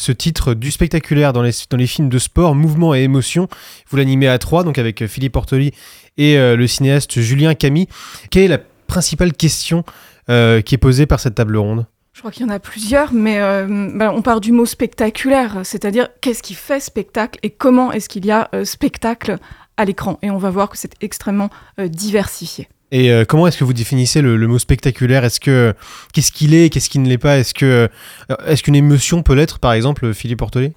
ce titre du spectaculaire dans les, films de sport, mouvement et émotion. Vous l'animez à trois, donc avec euh, Philippe Ortoli et euh, le cinéaste Julien Camille. Quelle est la principale question euh, qui est posée par cette table ronde? Je crois qu'il y en a plusieurs, mais ben, on part du mot spectaculaire, c'est-à-dire qu'est-ce qui fait spectacle et comment est-ce qu'il y a spectacle à l'écran? Et on va voir que c'est extrêmement diversifié. Et euh, comment est-ce que vous définissez le, mot spectaculaire? Est-ce que qu'est-ce qu'il est, qu'est-ce qui ne l'est pas? Est-ce que euh, est-ce qu'une émotion peut l'être, par exemple, Philippe Ortoli?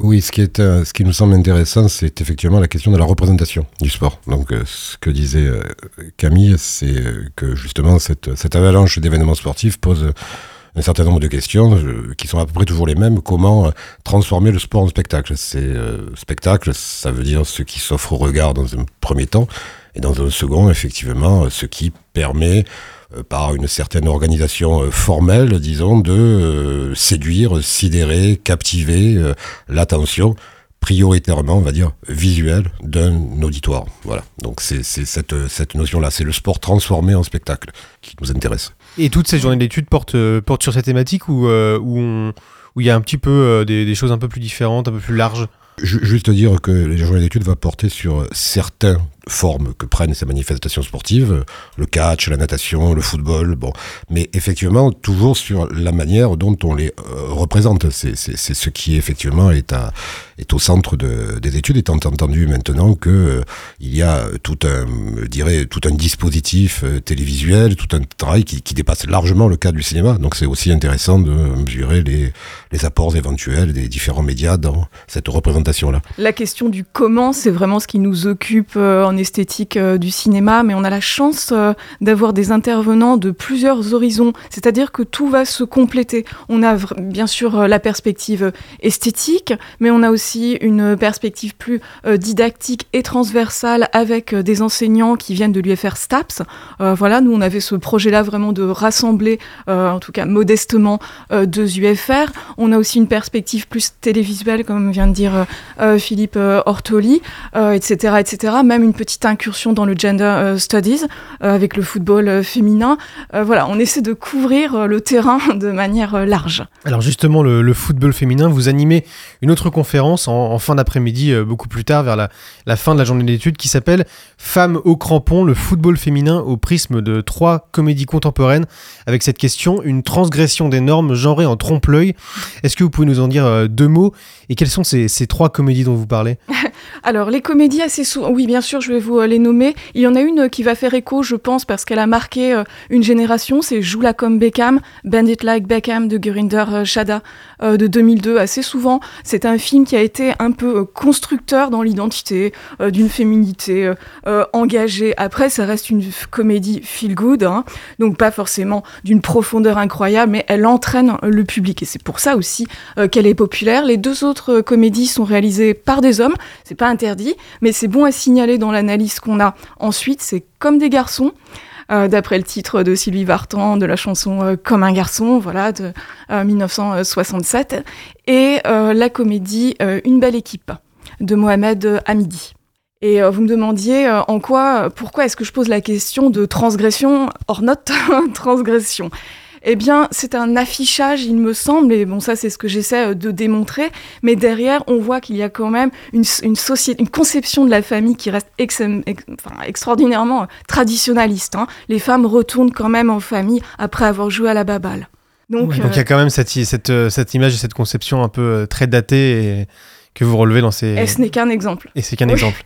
Oui, ce qui, est, euh, ce qui nous semble intéressant, c'est effectivement la question de la représentation du sport. Donc, ce que disait Camille, c'est que justement, cette, cette avalanche d'événements sportifs pose un certain nombre de questions qui sont à peu près toujours les mêmes. Comment transformer le sport en spectacle? C'est spectacle, ça veut dire ce qui s'offre au regard dans un premier temps, et dans un second, effectivement, ce qui permet euh, par une certaine organisation euh, formelle, disons, de euh, séduire, sidérer, captiver l'attention prioritairement, on va dire, visuelle d'un auditoire. Voilà. Donc c'est cette, cette notion-là, c'est le sport transformé en spectacle qui nous intéresse. Et toutes ces journées d'études portent, portent sur cette thématique ou où on- où il y a un petit peu euh, des, des choses un peu plus différentes, un peu plus larges? Ju- Juste dire que les journées d'études va porter sur certaines formes que prennent ces manifestations sportives, le catch, la natation, le football, bon, mais effectivement toujours sur la manière dont on les euh, représente. C'est ce qui effectivement est, à, est au centre de- des études, étant entendu maintenant que euh, il y a tout un, je tout un dispositif euh, télévisuel, tout un travail qui, dépasse largement le cadre du cinéma. Donc c'est aussi intéressant de mesurer les, les apports éventuels des différents médias dans cette représentation-là. La question du comment, c'est vraiment ce qui nous occupe en esthétique euh, du cinéma, mais on a la chance euh, d'avoir des intervenants de plusieurs horizons, c'est-à-dire que tout va se compléter. On a bien sûr euh, la perspective esthétique, mais on a aussi une perspective plus didactique et transversale avec des enseignants qui viennent de l'UFR STAPS. Voilà, nous on avait ce projet-là vraiment de rassembler, en tout cas modestement, deux UFR. On a aussi une perspective plus télévisuelle, comme vient de dire Philippe Ortoli, etc., etc. Même une petite incursion dans le gender euh, studies euh, avec le football euh, féminin. Voilà, on essaie de couvrir le terrain de manière large. Alors justement, le, le football féminin, vous animez une autre conférence en, en fin d'après-midi, beaucoup plus tard, vers la, la fin de la journée d'études, qui s'appelle Femmes au crampon, le football féminin au prisme de trois comédies contemporaines, avec cette question, une transgression des normes genrées en trompe-l'œil. Est-ce que vous pouvez nous en dire deux mots? Et quelles sont ces, ces trois comédies dont vous parlez? Alors, les comédies assez souvent, oui, bien sûr, je vais vous euh, les nommer. Il y en a une euh, qui va faire écho, je pense, parce qu'elle a marqué euh, une génération, c'est Joue-la comme Beckham, Bend It Like Beckham de Gurinder Shada de 2002. Assez souvent, c'est un film qui a été un peu constructeur dans l'identité d'une féminité engagée. Après, ça reste une comédie feel good, hein, donc pas forcément d'une profondeur incroyable, mais elle entraîne le public. Et c'est pour ça aussi qu'elle est populaire. Les deux autres comédies sont réalisées par des hommes, c'est pas interdit, mais c'est bon à signaler dans l'analyse qu'on a. Ensuite, c'est comme des garçons. euh, D'après le titre de Sylvie Vartan de la chanson euh, Comme un garçon, voilà, de euh, 1967, et euh, la comédie Une belle équipe de Mohamed Hamidi. Et vous me demandiez en quoi, pourquoi est-ce que je pose la question de transgression? Hors note transgression eh bien, c'est un affichage, il me semble, et bon, ça, c'est ce que j'essaie euh, de démontrer. Mais derrière, on voit qu'il y a quand même une, une société, une conception de la famille qui reste ex- ex- enfin, extraordinairement euh, traditionnaliste. hein. Les femmes retournent quand même en famille après avoir joué à la baballe. Donc, il y a euh, quand même cette, cette, cette image et cette conception un peu très datée et que vous relevez dans ces... et ce n'est qu'un exemple. Et c'est qu'un Oui. exemple.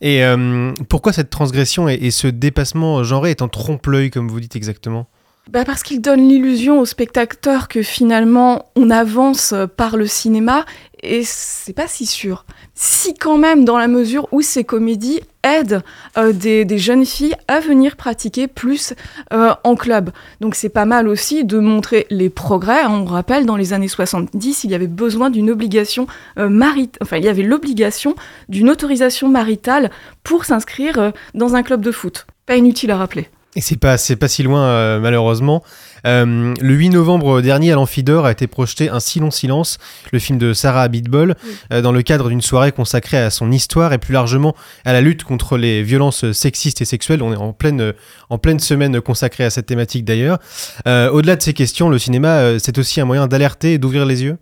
Et euh, pourquoi cette transgression et, et ce dépassement genré est en trompe-l'œil, comme vous dites exactement? Bah parce qu'il donne l'illusion au spectateur que finalement on avance euh, par le cinéma et c'est pas si sûr. Si quand même dans la mesure où ces comédies aident euh, des, jeunes filles à venir pratiquer plus euh, en club. Donc c'est pas mal aussi de montrer les progrès. On rappelle dans les années 70 il y avait besoin d'une obligation euh, enfin il y avait l'obligation d'une autorisation maritale pour s'inscrire dans un club de foot. Pas inutile à rappeler. Et c'est pas, c'est pas si loin, euh, malheureusement. Euh, le 8 novembre dernier, à l'Amphidor a été projeté Un si long silence, le film de Sarah Abitbol, euh, dans le cadre d'une soirée consacrée à son histoire et plus largement à la lutte contre les violences sexistes et sexuelles. On est en pleine, en pleine semaine consacrée à cette thématique d'ailleurs. Euh, Au-delà de ces questions, le cinéma, euh, c'est aussi un moyen d'alerter et d'ouvrir les yeux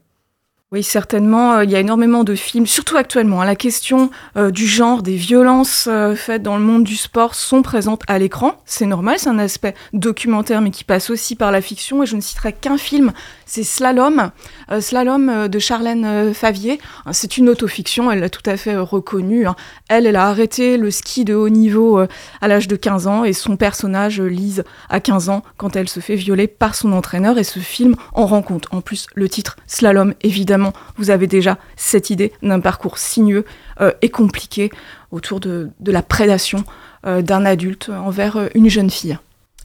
Oui, certainement. euh, Il y a énormément de films, surtout actuellement. hein, la question euh, du genre, des violences euh, faites dans le monde du sport sont présentes à l'écran. C'est normal, c'est un aspect documentaire, mais qui passe aussi par la fiction. Et je ne citerai qu'un film, c'est Slalom. Slalom de Charlène Favier. C'est une autofiction, elle l'a tout à fait reconnue. hein. Elle, elle a arrêté le ski de haut niveau à l'âge de 15 ans et son personnage, Lise, à 15 ans, quand elle se fait violer par son entraîneur. Et ce film en rend compte. En plus, le titre Slalom, évidemment, vous avez déjà cette idée d'un parcours sinueux euh, et compliqué autour de, de la prédation euh, d'un adulte envers euh, une jeune fille.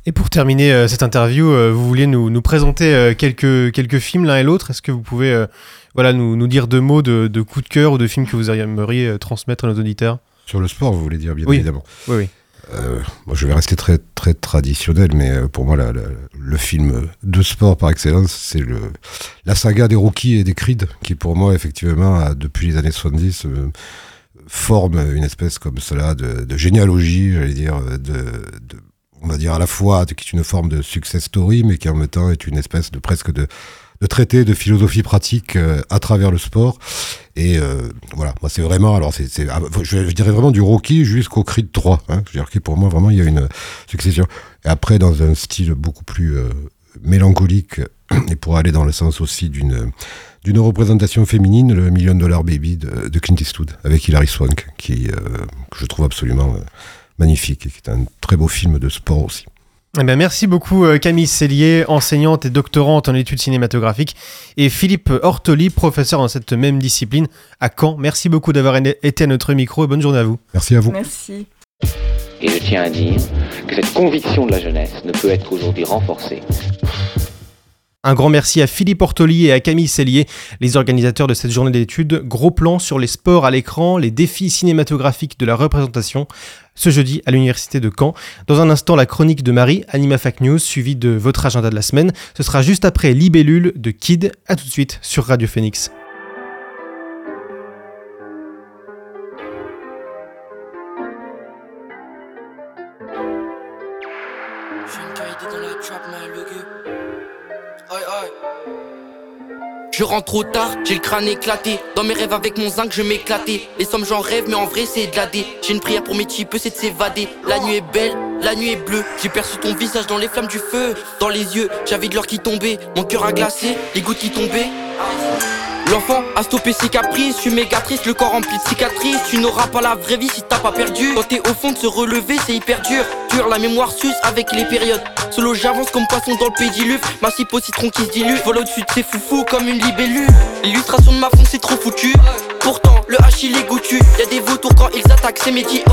Et pour terminer euh, cette interview, euh, vous vouliez nous, nous présenter euh, quelques, quelques films l'un et l'autre. Est-ce que vous pouvez euh, voilà, nous, nous dire deux mots de, de coups de cœur ou de films que vous aimeriez transmettre à nos auditeurs? Sur le sport, vous voulez dire, bien Oui. évidemment. Oui, oui. Euh, je vais rester très très traditionnel, mais euh, pour moi, le film de sport par excellence, c'est le la saga des Rookies et des Creed, qui pour moi, effectivement, depuis les années 70, euh, forme une espèce comme cela de, généalogie, j'allais dire, de- on va dire à la fois qui est une forme de success story, mais qui en même temps est une espèce de presque de de traité de philosophie pratique euh, à travers le sport. Et euh, voilà, moi c'est vraiment, alors c'est, ah, je, dirais vraiment du Rocky jusqu'au Creed 3. Hein. Je dire que pour moi vraiment il y a une succession. Et après dans un style beaucoup plus euh, mélancolique et pour aller dans le sens aussi d'une d'une représentation féminine, le Million Dollar Baby de, de Clint Eastwood avec Hilary Swank, qui euh, que je trouve absolument euh, magnifique et qui est un très beau film de sport aussi. Eh ben, merci beaucoup euh, Camille Cellier, enseignante et doctorante en études cinématographiques, et Philippe Ortoli, professeur dans cette même discipline à Caen. Merci beaucoup d'avoir été à notre micro et bonne journée à vous. Merci à vous. Merci. Et je tiens à dire que cette conviction de la jeunesse ne peut être aujourd'hui renforcée. Un grand merci à Philippe Ortoli et à Camille Cellier, les organisateurs de cette journée d'études. Gros plan sur les sports à l'écran, les défis cinématographiques de la représentation, ce jeudi à l'Université de Caen. Dans un instant, la chronique de Marie, Anima Fact News, suivie de votre agenda de la semaine. Ce sera juste après Libellule de Kid. À tout de suite sur Radio Phoenix. Je rentre trop tard, j'ai le crâne éclaté. Dans mes rêves avec mon zinc, je m'éclatais. Les sommes j'en rêve, mais en vrai c'est de la. J'ai une prière pour mes types, c'est de s'évader. La nuit est belle, la nuit est bleue. J'ai perçu ton visage dans les flammes du feu. Dans les yeux, j'avais de l'or qui tombait. Mon cœur a glacé, les gouttes qui tombaient. L'enfant a stoppé ses caprices, je suis méga triste, le corps rempli de cicatrices. Tu n'auras pas la vraie vie si t'as pas perdu. Quand t'es au fond de se relever, c'est hyper dur. Dur, la mémoire suce avec les périodes. Solo, j'avance comme poisson dans le pédiluve. Ma au citron qui se dilue. Vol au-dessus de foufous comme une libellule. L'illustration de ma fond, c'est trop foutu. Pourtant, le hachis est goûtu. Y'a des vautours quand ils attaquent, c'est médiocre.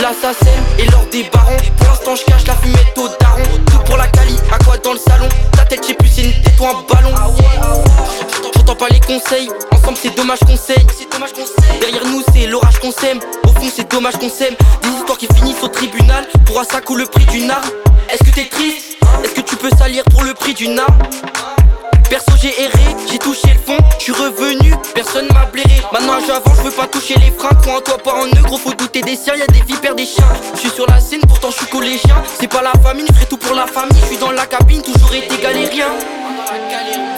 L'assassin et des barons. Pour l'instant, je cache la fumette au daron. Tout pour la cali, à quoi dans le salon? Ta tête, j'ai tête ou un ballon. J'entends pas les conseils, ensemble c'est dommage qu'on saigne. Derrière nous, c'est l'orage qu'on sème. Au fond, c'est dommage qu'on sème. Des histoires qui finissent au tribunal. Pour un sac ou le prix d'une arme. Est-ce que t'es triste? Est-ce que tu peux salir pour le prix d'une arme? Perso j'ai erré, j'ai touché le fond, je suis revenu, personne m'a blairé. Maintenant j'avance, je veux pas toucher les freins, crois en toi pas en eux, gros faut douter des siens, y'a des vipères, des chiens. Je suis sur la scène, pourtant je suis collégien. C'est pas la famille, je ferai tout pour la famille, je suis dans la cabine, toujours été galérien.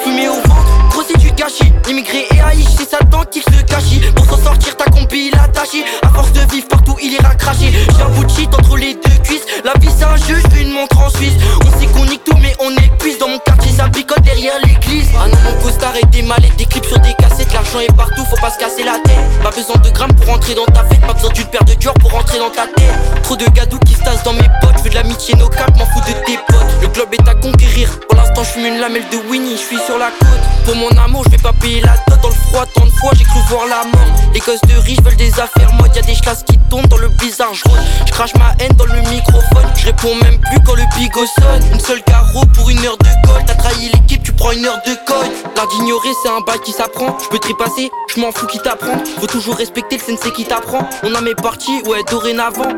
Fumé au ventre, gros gâchis. Immigré et haï, c'est ça le qu'il se gâchis. Pour s'en sortir, ta combi taché. À force de vivre partout, il ira cracher. J'ai un bout de shit entre les deux cuisses. La vie c'est un jeu, je une montre en Suisse. On sait qu'on nique tout, mais on épuise. Dans mon quartier, ça picote derrière l'église. Ah non, mon costard et des mallettes, des clips sur des cassettes. L'argent est partout, faut pas se casser la tête. Pas besoin de grammes pour rentrer dans ta fête. Pas besoin d'une paire de Dior pour rentrer dans ta tête. Trop de gadous qui se tassent dans mes potes. Je de l'amitié, nos capes, m'en fous de tes potes. Le globe est à conquérir. Pour l'instant, je une lamelle de Winnie, je suis sur la côte. Pour mon amour, je vais pas payer la dot dans le froid. Tant de fois, j'ai cru voir la mort. Les gosses de riches veulent des affaires modes. Y'a des chlasses qui tombent dans le blizzard. Je je crache ma haine dans le microphone. Je réponds même plus quand le bigot sonne. Une seule carreau pour une heure de colle. T'as trahi l'équipe, tu prends une heure de colle. L'art d'ignorer, c'est un bail qui s'apprend. Je peux trépasser, je m'en fous qui t'apprend. Faut toujours respecter le sensei qui t'apprend. On a mes parties, ouais, dorénavant.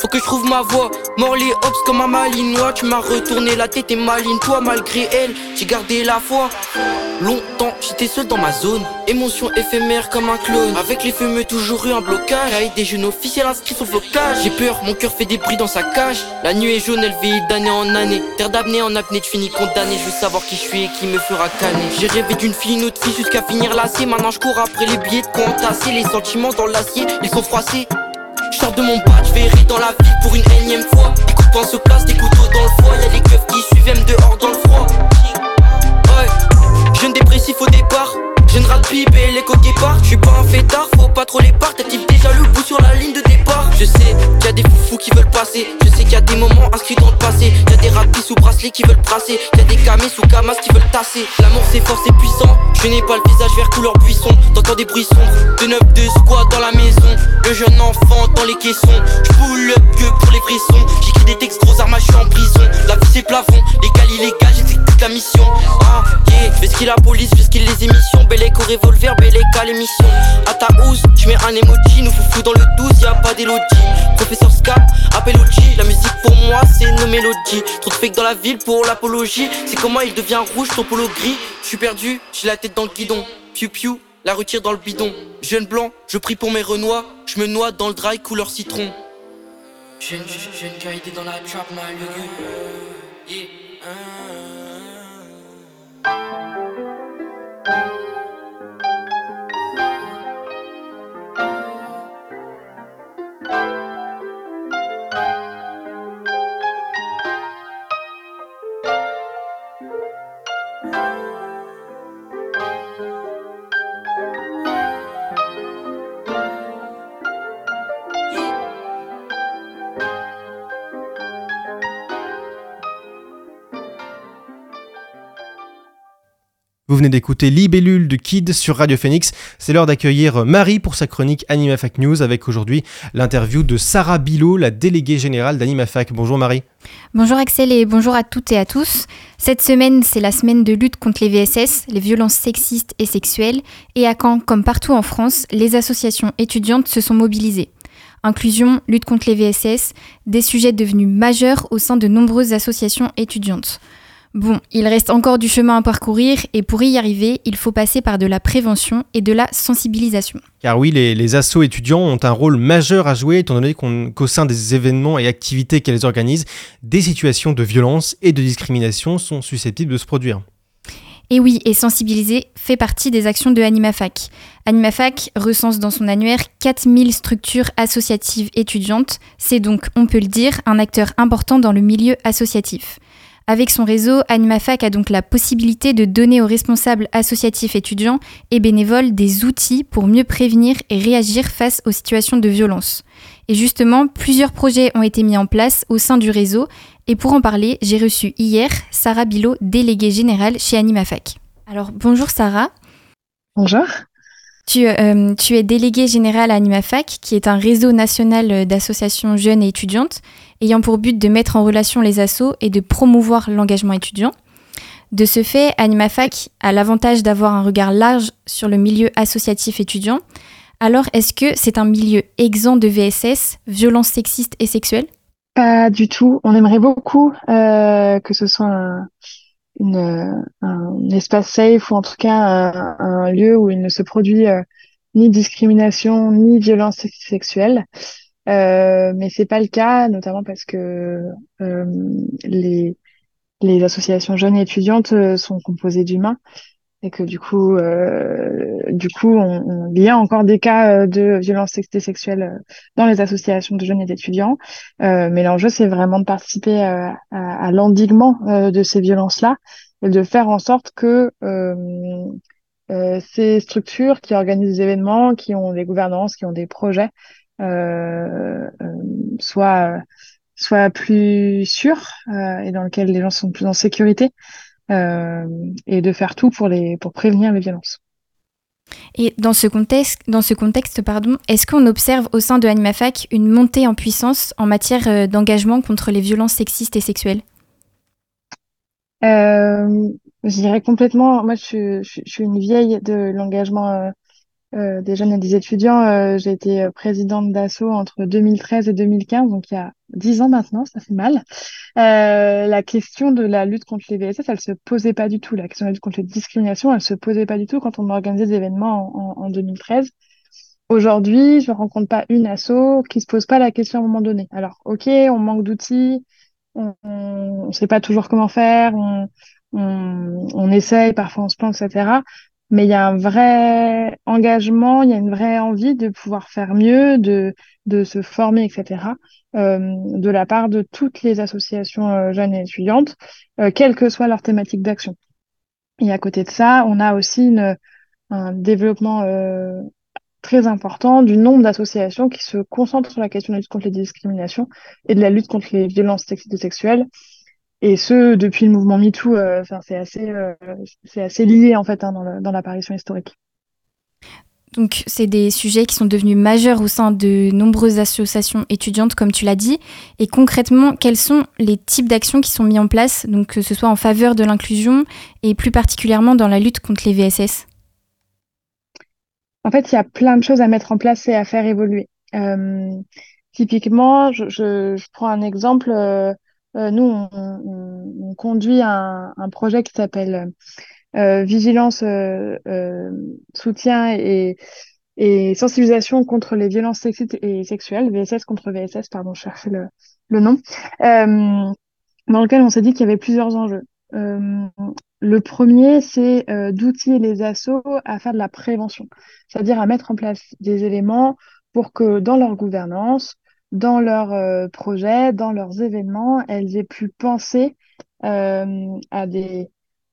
Faut que je trouve ma voix. Mort les hops comme un malinois. Tu m'as retourné la tête et maline toi malgré elle. J'ai gardé la foi. Longtemps, j'étais seul dans ma zone. Émotion éphémère comme un clone. Avec les fumeux, toujours eu un blocage. Cahier des jeunes officiels inscrits sur flocage. J'ai peur, mon cœur fait des bruits dans sa cage. La nuit est jaune, elle vieillit d'année en année. Terre d'apnée en apnée, je finis condamné. Je veux savoir qui je suis et qui me fera canner. J'ai rêvé d'une fille, une autre fille jusqu'à finir lassé. Maintenant, je cours après les billets de quoi. Les sentiments dans l'acier, ils sont froissés. Je sors de mon badge, je vais rire dans la ville pour une énième fois. De poing se placent, des couteaux dans le foie. Y'a les keufs qui suivent, même dehors dans le froid. Dépressif au départ. Jeune rat de pipe et l'écho guépard. Je suis pas un fêtard, faut pas trop les parts. T'actives déjà le bout sur la ligne de départ. Je sais qu'il y a des foufous qui veulent passer. Je sais qu'il y a des moments inscrits dans le passé. Y a des rapis sous bracelet qui veulent brasser. Y a des camés sous camas qui veulent tasser. L'amour c'est fort, c'est puissant. Je n'ai pas le visage vert couleur buisson. T'entends des bruits. De neuf de squat dans la maison. Le jeune enfant dans les caissons. Pull up que pour les frissons. J'écris des textes gros armes, je suis en prison. La vie c'est plafond. Légal, illégal, j'exécute la mission. Ah, yeah. Fais ce qu'il la police, fais ce qu'il les émissions. Bellec au revolver, Bellec à l'émission. À ta housse, je mets un emoji, nous foufou dans le douce. y a pas d'élodie. Professeur Scap, appel au G. La musique pour moi, c'est nos mélodies. Trop de fake dans la ville pour l'apologie. C'est comment il devient rouge, ton polo gris. Je suis perdu, j'ai la tête dans le guidon. Piu piu, la retire dans le bidon. Jeune blanc, je prie pour mes renois. Je me noie dans le dry couleur citron. Jeune, jeune qualité dans la trap, mal yeah. thank you. Vous venez d'écouter Libellule de Kid sur Radio Phoenix. C'est l'heure d'accueillir Marie pour sa chronique AnimaFac News avec aujourd'hui l'interview de Sarah Bilot, la déléguée générale d'AnimaFac. Bonjour Marie. Bonjour Axel et bonjour à toutes et à tous. Cette semaine, c'est la semaine de lutte contre les VSS, les violences sexistes et sexuelles. Et à Caen, comme partout en France, les associations étudiantes se sont mobilisées. Inclusion, lutte contre les VSS, des sujets devenus majeurs au sein de nombreuses associations étudiantes. Bon, il reste encore du chemin à parcourir et pour y arriver, il faut passer par de la prévention et de la sensibilisation. Car oui, les, les assos étudiants ont un rôle majeur à jouer étant donné qu'au sein des événements et activités qu'elles organisent, des situations de violence et de discrimination sont susceptibles de se produire. Et oui, et sensibiliser fait partie des actions de AnimaFac. AnimaFac recense dans son annuaire 4000 structures associatives étudiantes. C'est donc, on peut le dire, un acteur important dans le milieu associatif. Avec son réseau, AnimaFac a donc la possibilité de donner aux responsables associatifs étudiants et bénévoles des outils pour mieux prévenir et réagir face aux situations de violence. Et justement, plusieurs projets ont été mis en place au sein du réseau. Et pour en parler, j'ai reçu hier Sarah Bilot, déléguée générale chez AnimaFac. Alors bonjour Sarah. Bonjour. Tu, euh, tu es déléguée générale à AnimaFac, qui est un réseau national d'associations jeunes et étudiantes, ayant pour but de mettre en relation les assos et de promouvoir l'engagement étudiant. De ce fait, AnimaFac a l'avantage d'avoir un regard large sur le milieu associatif étudiant. Alors, est-ce que c'est un milieu exempt de VSS, violences sexistes et sexuelles Pas du tout. On aimerait beaucoup euh, que ce soit un, une, euh, un espace safe ou en tout cas un, un lieu où il ne se produit euh, ni discrimination ni violence sex- sexuelle. Euh, mais c'est pas le cas, notamment parce que euh, les, les associations jeunes et étudiantes euh, sont composées d'humains et que du coup, euh, du coup, on, on- il y a encore des cas euh, de et sexuelles euh, dans les associations de jeunes et d'étudiants. Euh, mais l'enjeu, c'est vraiment de participer euh, à, à l'endiguement de ces violences-là et de faire en sorte que euh, ces structures qui organisent des événements, qui ont des gouvernances, qui ont des projets, soient, soient plus sûrs euh, et dans lesquels les gens sont plus en sécurité et de faire tout pour, les, pour prévenir les violences. Et dans ce contexte, dans ce contexte pardon, est-ce qu'on observe au sein de AnimaFac une montée en puissance en matière euh, d'engagement contre les violences sexistes et sexuelles? Euh, je dirais complètement, moi je suis une vieille de l'engagement des jeunes et des étudiants. Euh, j'ai été euh, présidente d'ASSO entre 2013 et 2015, donc il y a dix ans maintenant, ça fait mal. Euh, la question de la lutte contre les VSS, elle se posait pas du tout. La question de la lutte contre les discriminations, elle se posait pas du tout quand on organisait des événements en, en, en 2013. Aujourd'hui, je ne rencontre pas une asso qui se pose pas la question à un moment donné. Alors, ok, on manque d'outils, on ne sait pas toujours comment faire, on, on, on essaye, parfois on se plante, etc. Mais il y a un vrai engagement, il y a une vraie envie de pouvoir faire mieux, de, de se former, etc. euh, de la part de toutes les associations euh, jeunes et étudiantes, euh, quelle que soit leur thématique d'action. Et à côté de ça, on a aussi une, un développement euh, très important du nombre d'associations qui se concentrent sur la question de la lutte contre les discriminations et de la lutte contre les violences sexuelles. Et ce, depuis le mouvement MeToo, euh, enfin, c'est assez, euh, c'est assez lié en fait hein, dans le- dans l'apparition historique. Donc, c'est des sujets qui sont devenus majeurs au sein de nombreuses associations étudiantes, comme tu l'as dit. Et concrètement, quels sont les types d'actions qui sont mis en place, donc que ce soit en faveur de l'inclusion et plus particulièrement dans la lutte contre les VSS En fait, il y a plein de choses à mettre en place et à faire évoluer. Euh, typiquement, je, je, je prends un exemple. euh, nous, on, on- on conduit un, projet qui s'appelle euh, Vigilance, euh, euh, soutien et, sensibilisation contre les violences sexistes et sexuelles, VSS contre VSS, pardon, je cherchais le, nom, euh, dans lequel on s'est dit qu'il y avait plusieurs enjeux. Euh, le premier, c'est euh, d'outiller les assos à faire de la prévention, c'est-à-dire à mettre en place des éléments pour que dans leur gouvernance, dans leurs euh, projets, dans leurs événements, elles aient pu penser euh, à des,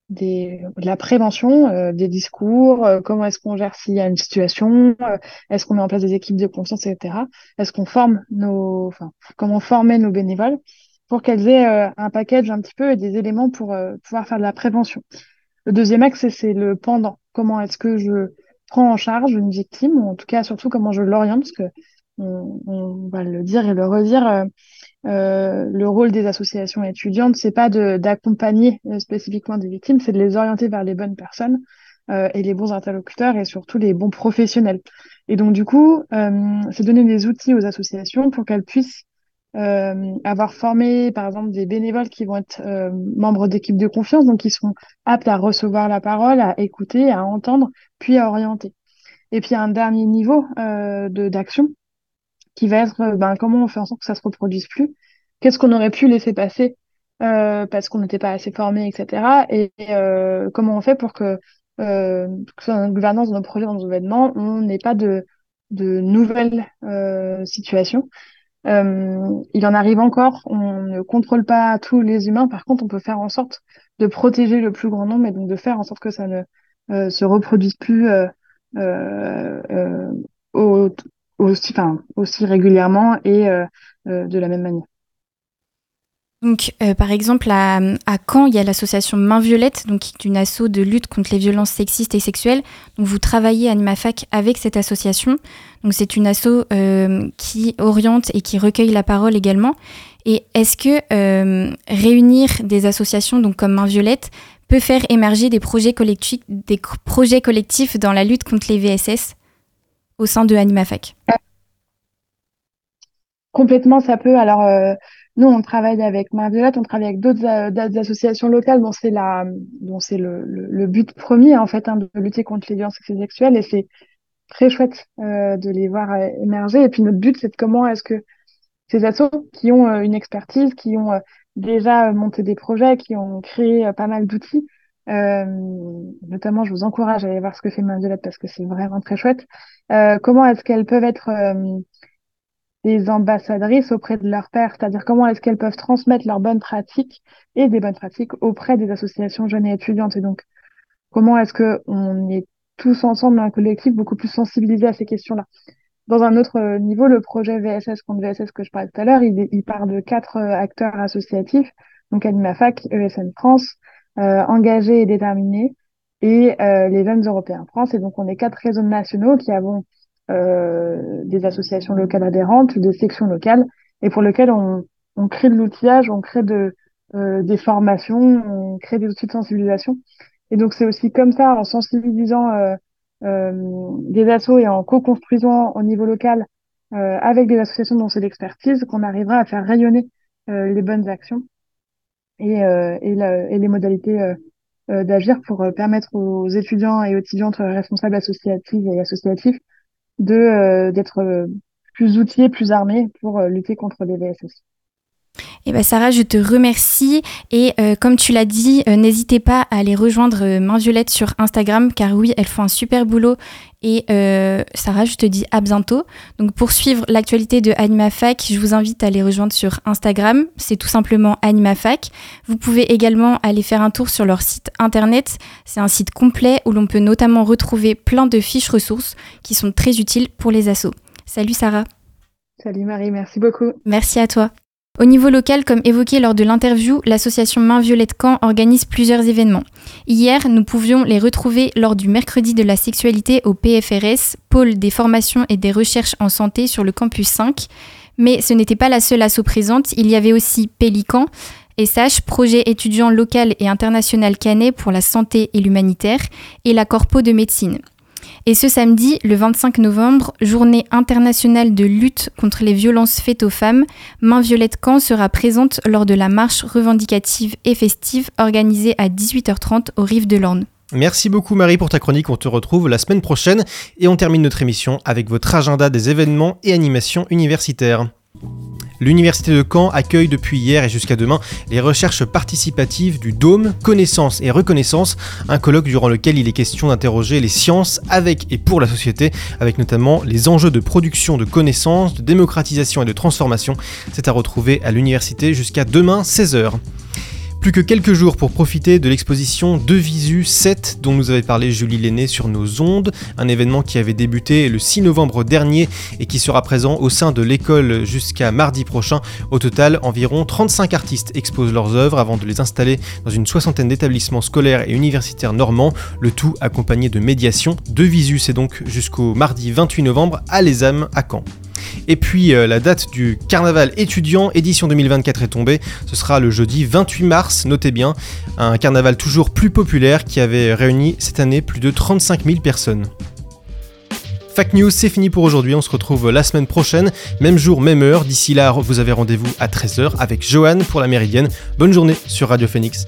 des, de la prévention, euh, des discours, comment est-ce qu'on gère s'il y a une situation, est-ce qu'on met en place des équipes de confiance, etc. Est-ce qu'on forme nos, enfin, comment former nos bénévoles pour qu'elles aient un package un petit peu et des éléments pour pouvoir faire de la prévention. Le deuxième axe, c'est le pendant. Comment est-ce que je prends en charge une victime, ou en tout cas surtout comment je l'oriente, parce que on, on va le dire et le redire, euh, euh, le rôle des associations étudiantes, c'est pas d'accompagner euh, spécifiquement des victimes, c'est de les orienter vers les bonnes personnes euh, et les bons interlocuteurs et surtout les bons professionnels. Et donc du coup, euh, c'est donner des outils aux associations pour qu'elles puissent euh, avoir formé, par exemple, des bénévoles qui vont être membres d'équipes de confiance, donc qui seront aptes à recevoir la parole, à écouter, à entendre, puis à orienter. Et puis un dernier niveau euh, d'action qui va être euh, ben, comment on fait en sorte que ça se reproduise plus, qu'est-ce qu'on aurait pu laisser passer euh, parce qu'on n'était pas assez formé, etc. Et, euh, comment on fait pour que, euh, dans notre gouvernance, dans nos projets, dans nos événements, on n'ait pas de, de nouvelles situations? Il en arrive encore, on ne contrôle pas tous les humains, par contre on peut faire en sorte de protéger le plus grand nombre et donc de faire en sorte que ça ne se reproduise plus au- aussi, enfin, aussi régulièrement et euh, euh, de la même manière. Donc, euh, par exemple, à, à Caen, il y a l'association Main Violette, donc qui est une asso de lutte contre les violences sexistes et sexuelles. Donc, vous travaillez à Animafac avec cette association. Donc, c'est une asso euh, qui oriente et qui recueille la parole également. Et est-ce que euh, réunir des associations, donc comme Main Violette, peut faire émerger des projets collectifs, des projets collectifs dans la lutte contre les VSS au sein de Animafac Complètement, ça peut. Alors, euh, nous, on travaille avec Main on travaille avec d'autres euh, associations locales dont c'est le, but premier, en fait, hein, de lutter contre les violences sexuelles. Et c'est très chouette euh, de les voir émerger. Et puis, notre but, c'est de comment est-ce que ces assos qui ont une expertise, qui ont déjà monté des projets, qui ont créé pas mal d'outils, euh, notamment, je vous encourage à aller voir ce que fait Main Violette parce que c'est vraiment très chouette. Euh, comment est-ce qu'elles peuvent être euh, des ambassadrices auprès de leurs pairs, c'est-à-dire comment est-ce qu'elles peuvent transmettre leurs bonnes pratiques et des bonnes pratiques auprès des associations jeunes et étudiantes? Et donc, comment est-ce que on est tous ensemble un collectif beaucoup plus sensibilisés à ces questions-là? Dans un autre niveau, le projet VSS contre VSS que je parlais tout à l'heure, il, il part de quatre acteurs associatifs, donc AnimaFac, ESN France, engagés et déterminés, et euh, les jeunes européens France. Et donc, on est quatre réseaux nationaux qui avons euh, des associations locales adhérentes, des sections locales, et pour lesquelles on, crée de l'outillage, on crée de, euh, des formations, on crée des outils de sensibilisation. Et donc c'est aussi comme ça, en sensibilisant euh, euh, des assos et en co-construisant au niveau local euh, avec des associations dont c'est l'expertise, qu'on arrivera à faire rayonner euh, les bonnes actions et, euh, et, les modalités euh, euh, d'agir pour permettre aux étudiants et aux étudiantes responsables associatives et associatifs de d'être plus outillés, plus armés pour lutter contre les VSS. Eh ben Sarah, je te remercie et euh, comme tu l'as dit, euh, n'hésitez pas à aller rejoindre euh, Main Violette sur Instagram car oui, elles font un super boulot et euh, Sarah, je te dis à bientôt. Donc pour suivre l'actualité de AnimaFac, je vous invite à les rejoindre sur Instagram, c'est tout simplement AnimaFac. Vous pouvez également aller faire un tour sur leur site internet, c'est un site complet où l'on peut notamment retrouver plein de fiches ressources qui sont très utiles pour les assos. Salut Sarah. Salut Marie, merci beaucoup. Merci à toi. Au niveau local, comme évoqué lors de l'interview, l'association Main Violette Caen organise plusieurs événements. Hier, nous pouvions les retrouver lors du mercredi de la sexualité au PFRS, pôle des formations et des recherches en santé sur le campus 5. Mais ce n'était pas la seule asso présente, il y avait aussi Pélican, SH, projet étudiant local et international canet pour la santé et l'humanitaire, et la Corpo de médecine. Et ce samedi, le 25 novembre, journée internationale de lutte contre les violences faites aux femmes, Main Violette Caen sera présente lors de la marche revendicative et festive organisée à 18h30 aux rives de l'Orne. Merci beaucoup Marie pour ta chronique, on te retrouve la semaine prochaine et on termine notre émission avec votre agenda des événements et animations universitaires. L'Université de Caen accueille depuis hier et jusqu'à demain les recherches participatives du Dôme Connaissance et Reconnaissance, un colloque durant lequel il est question d'interroger les sciences avec et pour la société, avec notamment les enjeux de production de connaissances, de démocratisation et de transformation. C'est à retrouver à l'université jusqu'à demain 16h. Plus que quelques jours pour profiter de l'exposition De Visu 7 dont nous avait parlé Julie Lenné sur nos ondes, un événement qui avait débuté le 6 novembre dernier et qui sera présent au sein de l'école jusqu'à mardi prochain. Au total, environ 35 artistes exposent leurs œuvres avant de les installer dans une soixantaine d'établissements scolaires et universitaires normands, le tout accompagné de médiation. De Visu c'est donc jusqu'au mardi 28 novembre à Les Âmes à Caen. Et puis euh, la date du carnaval étudiant édition 2024 est tombée. Ce sera le jeudi 28 mars, notez bien. Un carnaval toujours plus populaire qui avait réuni cette année plus de 35 000 personnes. Fact News, c'est fini pour aujourd'hui. On se retrouve la semaine prochaine, même jour, même heure. D'ici là, vous avez rendez-vous à 13h avec Johan pour la Méridienne. Bonne journée sur Radio Phoenix.